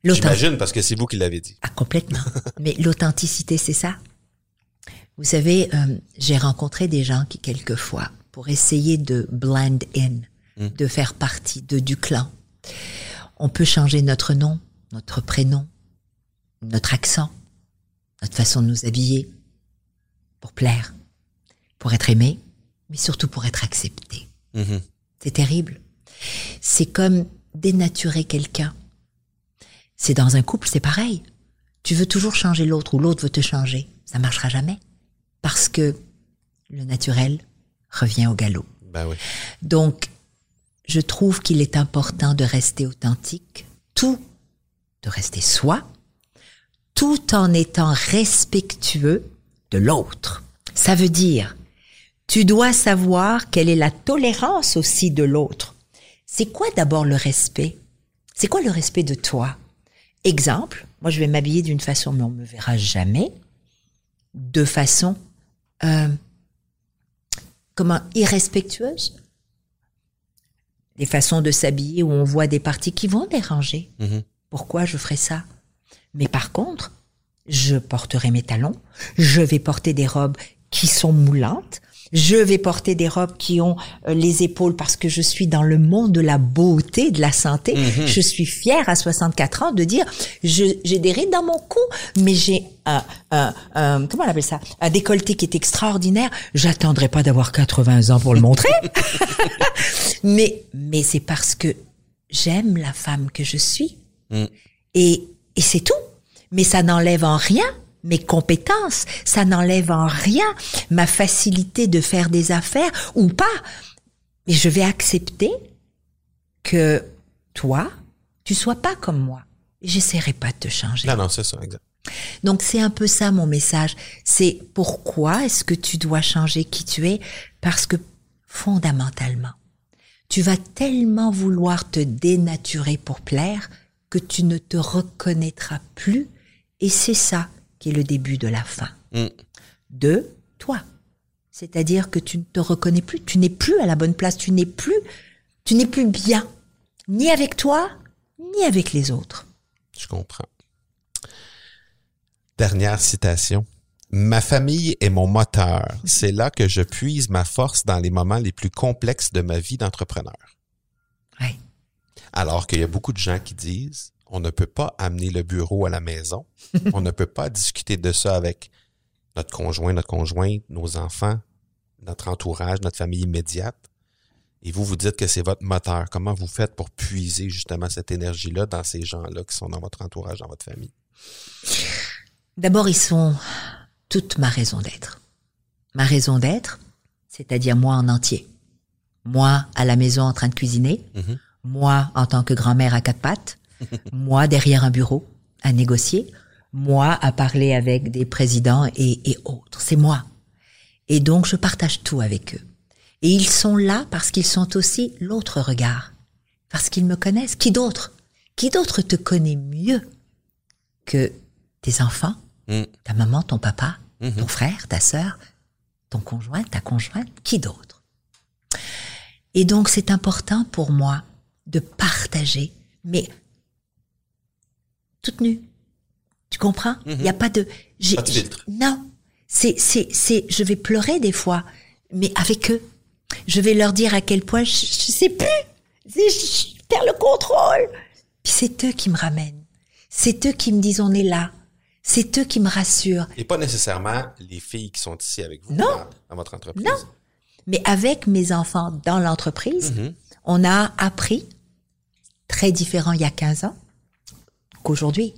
J'imagine parce que c'est vous qui l'avez dit. Ah, complètement. <laughs> Mais l'authenticité, c'est ça. Vous savez, euh, j'ai rencontré des gens qui, quelquefois, pour essayer de blend in, hmm. de faire partie de du clan, on peut changer notre nom, notre prénom, notre accent, notre façon de nous habiller, pour plaire, pour être aimé, mais surtout pour être accepté. Mm-hmm. C'est terrible. C'est comme dénaturer quelqu'un. C'est dans un couple, c'est pareil. Tu veux toujours changer l'autre ou l'autre veut te changer. Ça marchera jamais. Parce que le naturel revient au galop. Ben oui. Donc, je trouve qu'il est important de rester authentique, tout, de rester soi, tout en étant respectueux de l'autre. Ça veut dire, tu dois savoir quelle est la tolérance aussi de l'autre. C'est quoi d'abord le respect? C'est quoi le respect de toi? Exemple, moi je vais m'habiller d'une façon, mais on me verra jamais, de façon euh, comment irrespectueuse? Des façons de s'habiller où on voit des parties qui vont déranger. Mhm. Pourquoi je ferais ça? Mais par contre, je porterai mes talons, je vais porter des robes qui sont moulantes, je vais porter des robes qui ont euh, les épaules parce que je suis dans le monde de la beauté, de la santé. Mhm. Je suis fière à 64 ans de dire j'ai des rides dans mon cou, mais j'ai un, un, un, comment on appelle ça? Un décolleté qui est extraordinaire. J'attendrai pas d'avoir 80 ans pour le montrer. <laughs> mais mais c'est parce que j'aime la femme que je suis. Mm. Et et c'est tout. Mais ça n'enlève en rien mes compétences, ça n'enlève en rien ma facilité de faire des affaires ou pas. Mais je vais accepter que toi, tu sois pas comme moi. J'essaierai pas de te changer. Non, non, c'est ça, exact. Donc c'est un peu ça mon message. C'est pourquoi est-ce que tu dois changer qui tu es? Parce que fondamentalement, tu vas tellement vouloir te dénaturer pour plaire que tu ne te reconnaîtras plus et c'est ça qui est le début de la fin. Mm. De toi. C'est-à-dire que tu ne te reconnais plus, tu n'es plus à la bonne place, tu n'es plus, tu n'es plus bien, ni avec toi, ni avec les autres. Je comprends. Dernière citation. Ma famille est mon moteur. C'est là que je puise ma force dans les moments les plus complexes de ma vie d'entrepreneur. Ouais. Alors qu'il y a beaucoup de gens qui disent, on ne peut pas amener le bureau à la maison. <laughs> on ne peut pas discuter de ça avec notre conjoint, notre conjointe, nos enfants, notre entourage, notre famille immédiate. Et vous, vous dites que c'est votre moteur. Comment vous faites pour puiser justement cette énergie-là dans ces gens-là qui sont dans votre entourage, dans votre famille? D'abord, ils sont toute ma raison d'être. Ma raison d'être, c'est-à-dire moi en entier. Moi à la maison en train de cuisiner. Mhm. Moi en tant que grand-mère à quatre pattes. <laughs> moi derrière un bureau à négocier. Moi à parler avec des présidents et, et autres. C'est moi. Et donc je partage tout avec eux. Et ils sont là parce qu'ils sont aussi l'autre regard. Parce qu'ils me connaissent. Qui d'autre? Qui d'autre te connaît mieux que tes enfants, Mm. ta maman, ton papa, Mhm. ton frère, ta sœur, ton conjoint, ta conjointe, qui d'autre? Et donc c'est important pour moi de partager, mais toute nue. Tu comprends? Il n'y a pas de... Mhm. Pas de filtre. Non, c'est c'est c'est. Je vais pleurer des fois, mais avec eux, je vais leur dire à quel point je, je sais plus. Je, je perds le contrôle. Puis c'est eux qui me ramènent. C'est eux qui me disent on est là. C'est eux qui me rassurent. Et pas nécessairement les filles qui sont ici avec vous Non. dans, dans votre entreprise. Non. Mais avec mes enfants dans l'entreprise, Mhm. on a appris, très différent il y a 15 ans, qu'aujourd'hui,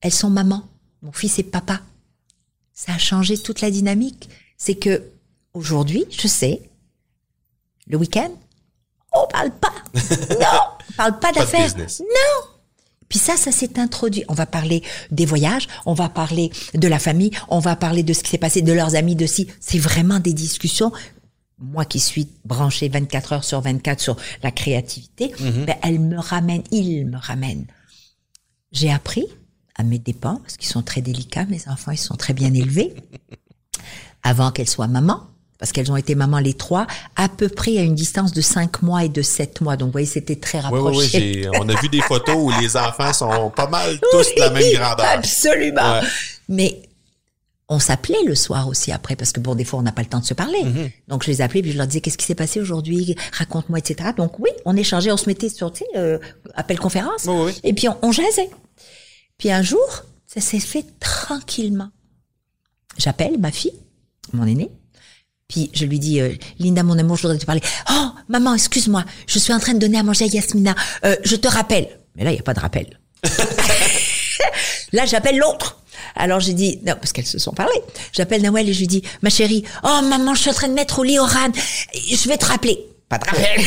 elles sont maman. Mon fils est papa. Ça a changé toute la dynamique. C'est que aujourd'hui, je sais, le week-end, on parle pas. <laughs> non, on parle pas d'affaires. Non. Puis ça, ça s'est introduit. On va parler des voyages, on va parler de la famille, on va parler de ce qui s'est passé, de leurs amis, de si. C'est vraiment des discussions. Moi qui suis branchée 24 heures sur 24 sur la créativité, ben, elle me ramène, il me ramène. J'ai appris à mes dépens, parce qu'ils sont très délicats, mes enfants, ils sont très bien élevés, avant qu'elles soient mamans, parce qu'elles ont été mamans les trois, à peu près à une distance de 5 mois et de 7 mois. Donc, vous voyez, c'était très Oui, rapproché. oui, oui. j'ai- On a vu des photos où les enfants sont pas mal <laughs> tous de la même Oui, grandeur. Absolument. Ouais. Mais on s'appelait le soir aussi après parce que bon des fois on n'a pas le temps de se parler. Mm-hmm. Donc je les appelais puis je leur disais qu'est-ce qui s'est passé aujourd'hui, raconte-moi etc. Donc oui, on échangeait, on se mettait sur tu sais euh, appel conférence Oui, oui. et puis on, on jasait. Puis un jour, ça s'est fait tranquillement. J'appelle ma fille, mon aînée. Puis je lui dis, euh, Linda, mon amour, je voudrais te parler. Oh, maman, excuse-moi, je suis en train de donner à manger à Yasmina. Euh, je te rappelle. Mais là, il n'y a pas de rappel. <laughs> Là, j'appelle l'autre. Alors j'ai dit, non, parce qu'elles se sont parlé. J'appelle Nawel et je lui dis, ma chérie, oh maman, je suis en train de mettre au lit Oran. Je vais te rappeler. Pas de rappel.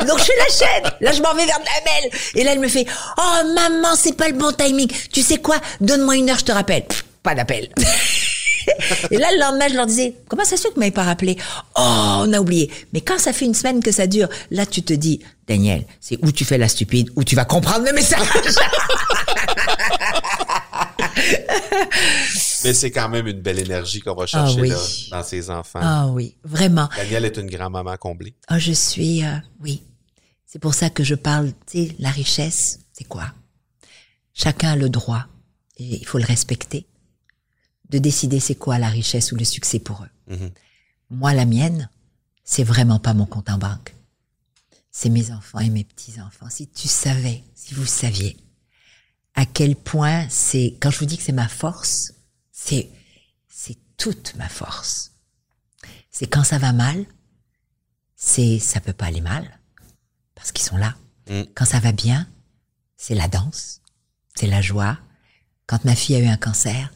<laughs> Donc je la chaîne. Là, je m'en vais vers Namel. Et là, elle me fait, oh maman, c'est pas le bon timing. Tu sais quoi? Donne-moi une heure, je te rappelle. Pff, pas d'appel. <laughs> Et là, le lendemain, je leur disais, comment ça se fait que vous m'avez pas rappelé? Oh, on a oublié. Mais quand ça fait une semaine que ça dure, là, tu te dis, Daniel, c'est où tu fais la stupide, ou tu vas comprendre le message. <laughs> <laughs> Mais c'est quand même une belle énergie qu'on va chercher Ah oui. là, dans ses enfants. Ah oui, vraiment. Danielle est une grand-maman comblée. Ah, je suis, euh, oui. C'est pour ça que je parle, tu sais, la richesse, c'est quoi? Chacun a le droit, et il faut le respecter, de décider c'est quoi la richesse ou le succès pour eux. Mhm. Moi, la mienne, c'est vraiment pas mon compte en banque. C'est mes enfants et mes petits-enfants. Si tu savais, si vous saviez, à quel point c'est, quand je vous dis que c'est ma force, c'est, c'est toute ma force. C'est quand ça va mal, c'est, ça peut pas aller mal, parce qu'ils sont là. Mm. Quand ça va bien, c'est la danse, c'est la joie. Quand ma fille a eu un cancer,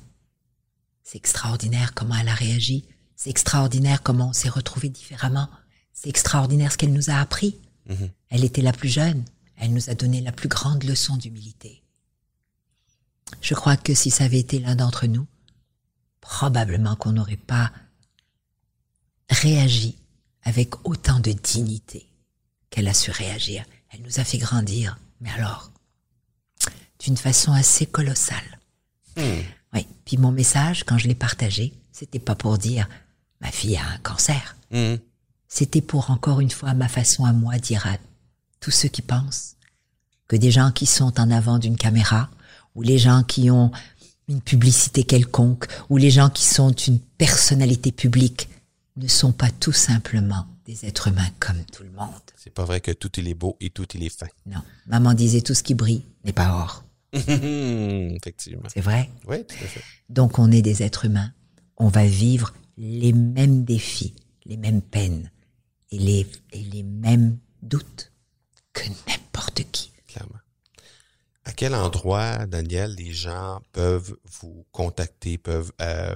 c'est extraordinaire comment elle a réagi. C'est extraordinaire comment on s'est retrouvés différemment. C'est extraordinaire ce qu'elle nous a appris. Mhm. Elle était la plus jeune. Elle nous a donné la plus grande leçon d'humilité. Je crois que si ça avait été l'un d'entre nous, probablement qu'on n'aurait pas réagi avec autant de dignité qu'elle a su réagir. Elle nous a fait grandir. Mais alors, d'une façon assez colossale. Hmm. Oui. Puis mon message, quand je l'ai partagé, c'était pas pour dire ma fille a un cancer. Hmm. C'était pour encore une fois, ma façon à moi, dire à tous ceux qui pensent que des gens qui sont en avant d'une caméra, ou les gens qui ont une publicité quelconque, ou les gens qui sont une personnalité publique, ne sont pas tout simplement des êtres humains comme tout le monde. C'est pas vrai que tout il est beau et tout il est fin. Non. Maman disait tout ce qui brille n'est pas or. <laughs> Effectivement. C'est vrai? Oui, tout à fait. Donc on est des êtres humains. On va vivre les mêmes défis, les mêmes peines et les, et les mêmes doutes que n'importe qui. Clairement. À quel endroit, Daniel, les gens peuvent vous contacter, peuvent euh,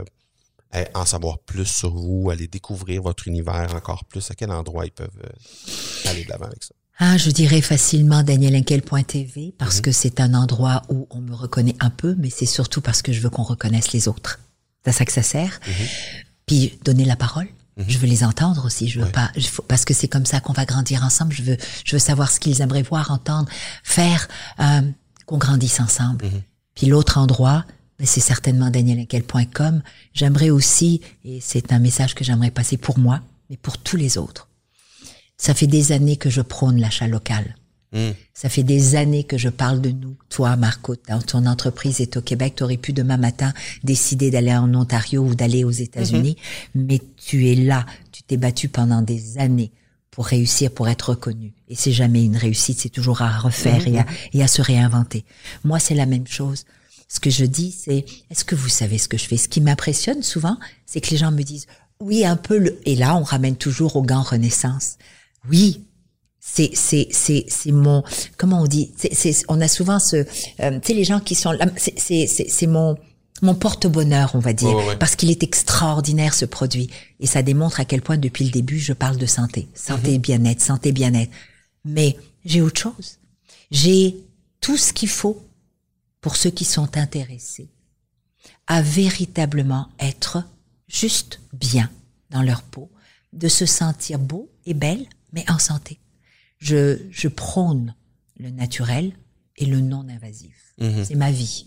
euh, en savoir plus sur vous, aller découvrir votre univers encore plus? À quel endroit ils peuvent euh, aller de l'avant avec ça? Ah, je dirais facilement danielinkel.tv parce que c'est un endroit où on me reconnaît un peu, mais c'est surtout parce que je veux qu'on reconnaisse les autres. C'est à ça que ça sert. Puis donner la parole. Je veux les entendre aussi. Je veux Ouais. pas, parce que c'est comme ça qu'on va grandir ensemble. Je veux, je veux savoir ce qu'ils aimeraient voir, entendre, faire, euh, qu'on grandisse ensemble. Puis l'autre endroit, ben, c'est certainement danielinkel.com. J'aimerais aussi, et c'est un message que j'aimerais passer pour moi, mais pour tous les autres. Ça fait des années que je prône l'achat local. Hmm. Ça fait des années que je parle de nous. Toi, Marco, dans ton entreprise est au Québec. Tu aurais pu demain matin décider d'aller en Ontario ou d'aller aux États-Unis, mais tu es là. Tu t'es battu pendant des années pour réussir, pour être reconnu. Et c'est jamais une réussite, c'est toujours à refaire et, à, et à se réinventer. Moi, c'est la même chose. Ce que je dis, c'est, est-ce que vous savez ce que je fais? Ce qui m'impressionne souvent, c'est que les gens me disent, oui, un peu le, et là, on ramène toujours au gant Renaissance. Oui, c'est c'est c'est c'est mon comment on dit? C'est c'est on a souvent ce euh, tu sais les gens qui sont là c'est c'est c'est c'est mon mon porte-bonheur, on va dire, ouais, parce qu'il est extraordinaire ce produit et ça démontre à quel point depuis le début je parle de santé, santé et bien-être, santé bien-être. Mais j'ai autre chose. J'ai tout ce qu'il faut pour ceux qui sont intéressés à véritablement être juste bien dans leur peau, de se sentir beau et belle, mais en santé. Je, je prône le naturel et le non-invasif. C'est ma vie.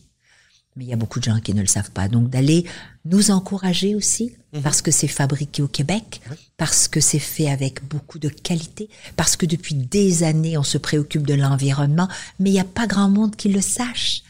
Mais il y a beaucoup de gens qui ne le savent pas. Donc d'aller nous encourager aussi, parce que c'est fabriqué au Québec, parce que c'est fait avec beaucoup de qualité, parce que depuis des années, on se préoccupe de l'environnement, mais il n'y a pas grand monde qui le sache.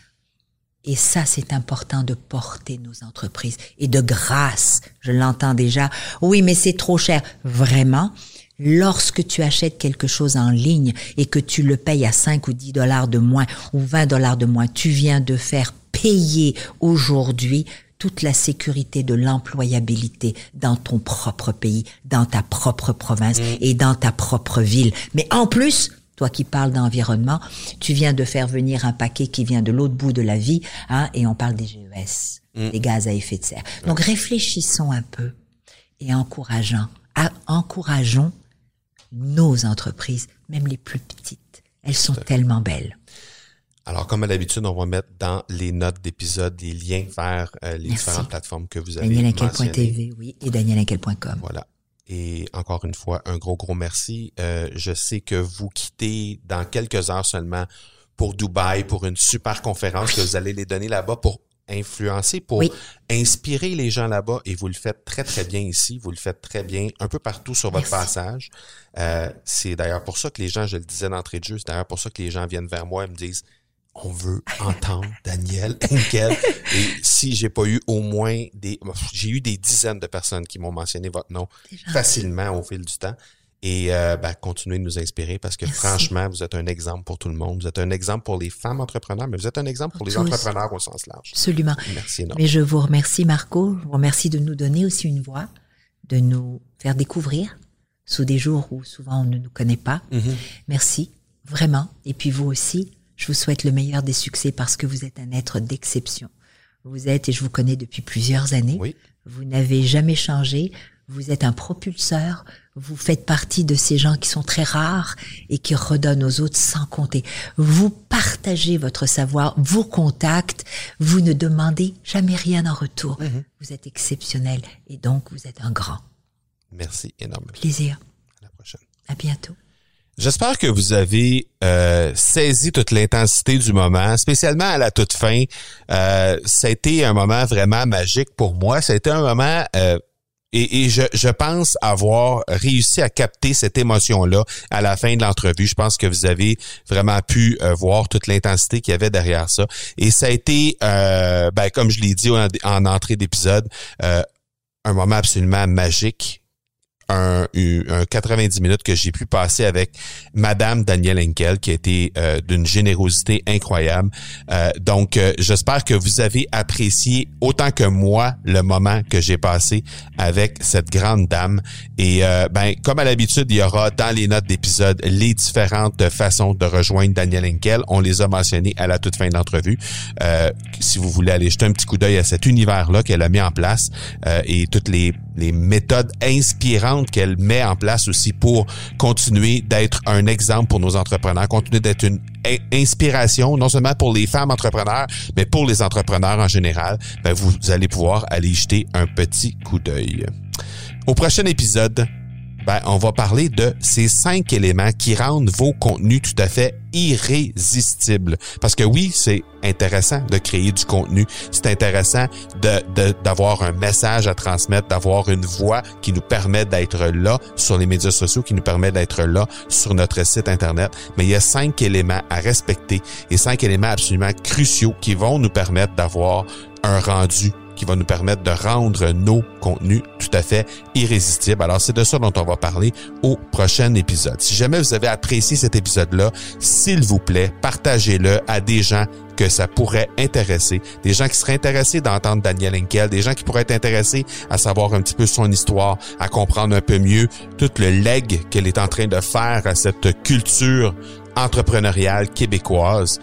Et ça, c'est important de porter nos entreprises. Et de grâce, je l'entends déjà, oui, mais c'est trop cher. Vraiment, lorsque tu achètes quelque chose en ligne et que tu le payes à 5 ou 10 dollars de moins ou 20 dollars de moins, tu viens de faire payer aujourd'hui toute la sécurité de l'employabilité dans ton propre pays, dans ta propre province et dans ta propre ville. Mais en plus, toi qui parles d'environnement, tu viens de faire venir un paquet qui vient de l'autre bout de la vie, hein, et on parle des GES, des gaz à effet de serre. Donc réfléchissons un peu et encourageons, à- encourageons nos entreprises, même les plus petites. Elles sont tellement belles. Alors, comme à l'habitude, on va mettre dans les notes d'épisode les liens vers euh, les Merci. différentes plateformes que vous avez danielinkel.tv, oui, et danielinkel.com. Voilà. Et encore une fois, un gros, gros merci. Euh, je sais que vous quittez dans quelques heures seulement pour Dubaï, pour une super conférence que vous allez les donner là-bas pour influencer, pour Oui. inspirer les gens là-bas. Et vous le faites très, très bien ici. Vous le faites très bien un peu partout sur votre Merci. passage. Euh, c'est d'ailleurs pour ça que les gens, je le disais d'entrée de jeu, c'est d'ailleurs pour ça que les gens viennent vers moi et me disent on veut entendre Daniel <laughs> Henkel. Et si j'ai pas eu au moins des, j'ai eu des dizaines de personnes qui m'ont mentionné votre nom facilement au fil du temps. Et euh, ben, continuez de nous inspirer parce que Merci. franchement, vous êtes un exemple pour tout le monde. Vous êtes un exemple pour les femmes entrepreneurs, mais vous êtes un exemple pour les tous. entrepreneurs au sens large. Absolument. Merci énormément. Mais je vous remercie, Marco. Je vous remercie de nous donner aussi une voix, de nous faire découvrir sous des jours où souvent on ne nous connaît pas. Mhm. Merci, vraiment. Et puis vous aussi, je vous souhaite le meilleur des succès parce que vous êtes un être d'exception. Vous êtes, et je vous connais depuis plusieurs années, Oui. vous n'avez jamais changé, vous êtes un propulseur, vous faites partie de ces gens qui sont très rares et qui redonnent aux autres sans compter. Vous partagez votre savoir, vos contacts, vous ne demandez jamais rien en retour. Vous êtes exceptionnel et donc vous êtes un grand Merci énormément. plaisir. À la prochaine. À bientôt. J'espère que vous avez euh, saisi toute l'intensité du moment, spécialement à la toute fin. Euh, ça a été un moment vraiment magique pour moi. Ça a été un moment euh, et, je, je, pense avoir réussi à capter cette émotion-là à la fin de l'entrevue. Je pense que vous avez vraiment pu voir toute l'intensité qu'il y avait derrière ça. Et ça a été, ben, comme je l'ai dit en, en entrée d'épisode, un moment absolument magique un, un 90 minutes que j'ai pu passer avec Madame Danielle Henkel, qui a été euh, d'une générosité incroyable. Euh, donc, euh, j'espère que vous avez apprécié autant que moi le moment que j'ai passé avec cette grande dame. Et ben, comme à l'habitude, il y aura dans les notes d'épisode les différentes façons de rejoindre Danielle Henkel. On les a mentionnées à la toute fin de l'entrevue. si vous voulez aller jeter un petit coup d'œil à cet univers-là qu'elle a mis en place et toutes les, les méthodes inspirantes qu'elle met en place aussi pour continuer d'être un exemple pour nos entrepreneurs, continuer d'être une inspiration, non seulement pour les femmes entrepreneurs, mais pour les entrepreneurs en général, ben vous allez pouvoir aller jeter un petit coup d'œil. Au prochain épisode, ben, on va parler de ces cinq éléments qui rendent vos contenus tout à fait irrésistibles. Parce que oui, c'est intéressant de créer du contenu. C'est intéressant d'avoir un message à transmettre, d'avoir une voix qui nous permet d'être là sur les médias sociaux, qui nous permet d'être là sur notre site Internet. Mais il y a cinq éléments à respecter et cinq éléments absolument cruciaux qui vont nous permettre d'avoir un rendu qui va nous permettre de rendre nos contenus tout à fait irrésistibles. Alors, c'est de ça dont on va parler au prochain épisode. Si jamais vous avez apprécié cet épisode-là, s'il vous plaît, partagez-le à des gens que ça pourrait intéresser, des gens qui seraient intéressés d'entendre Daniel Henkel, des gens qui pourraient être intéressés à savoir un petit peu son histoire, à comprendre un peu mieux tout le leg qu'elle est en train de faire à cette culture entrepreneuriale québécoise.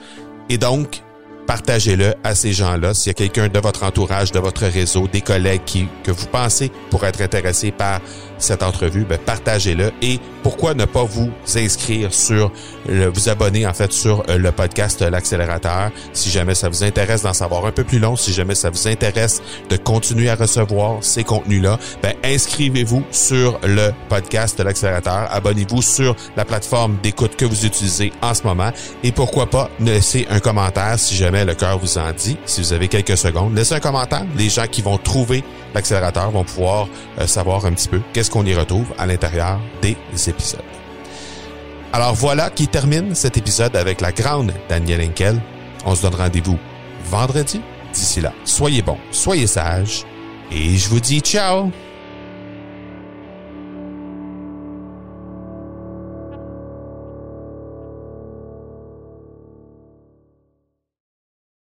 Et donc, partagez-le à ces gens-là. S'il y a quelqu'un de votre entourage, de votre réseau, des collègues qui, que vous pensez pourraient être intéressés par cette entrevue, ben partagez-le et pourquoi ne pas vous inscrire sur, le, vous abonner en fait sur euh, le podcast L'accélérateur. Si jamais ça vous intéresse d'en savoir un peu plus long, si jamais ça vous intéresse de continuer à recevoir ces contenus-là, ben inscrivez-vous sur le podcast L'accélérateur, abonnez-vous sur la plateforme d'écoute que vous utilisez en ce moment. Et pourquoi pas laisser un commentaire si jamais le cœur vous en dit, si vous avez quelques secondes, laissez un commentaire. Les gens qui vont trouver l'accélérateur vont pouvoir euh, savoir un petit peu qu'est-ce qu'on y retrouve à l'intérieur des épisodes. Alors voilà qui termine cet épisode avec la grande Danielle Henkel. On se donne rendez-vous vendredi. D'ici là, soyez bons, soyez sages et je vous dis ciao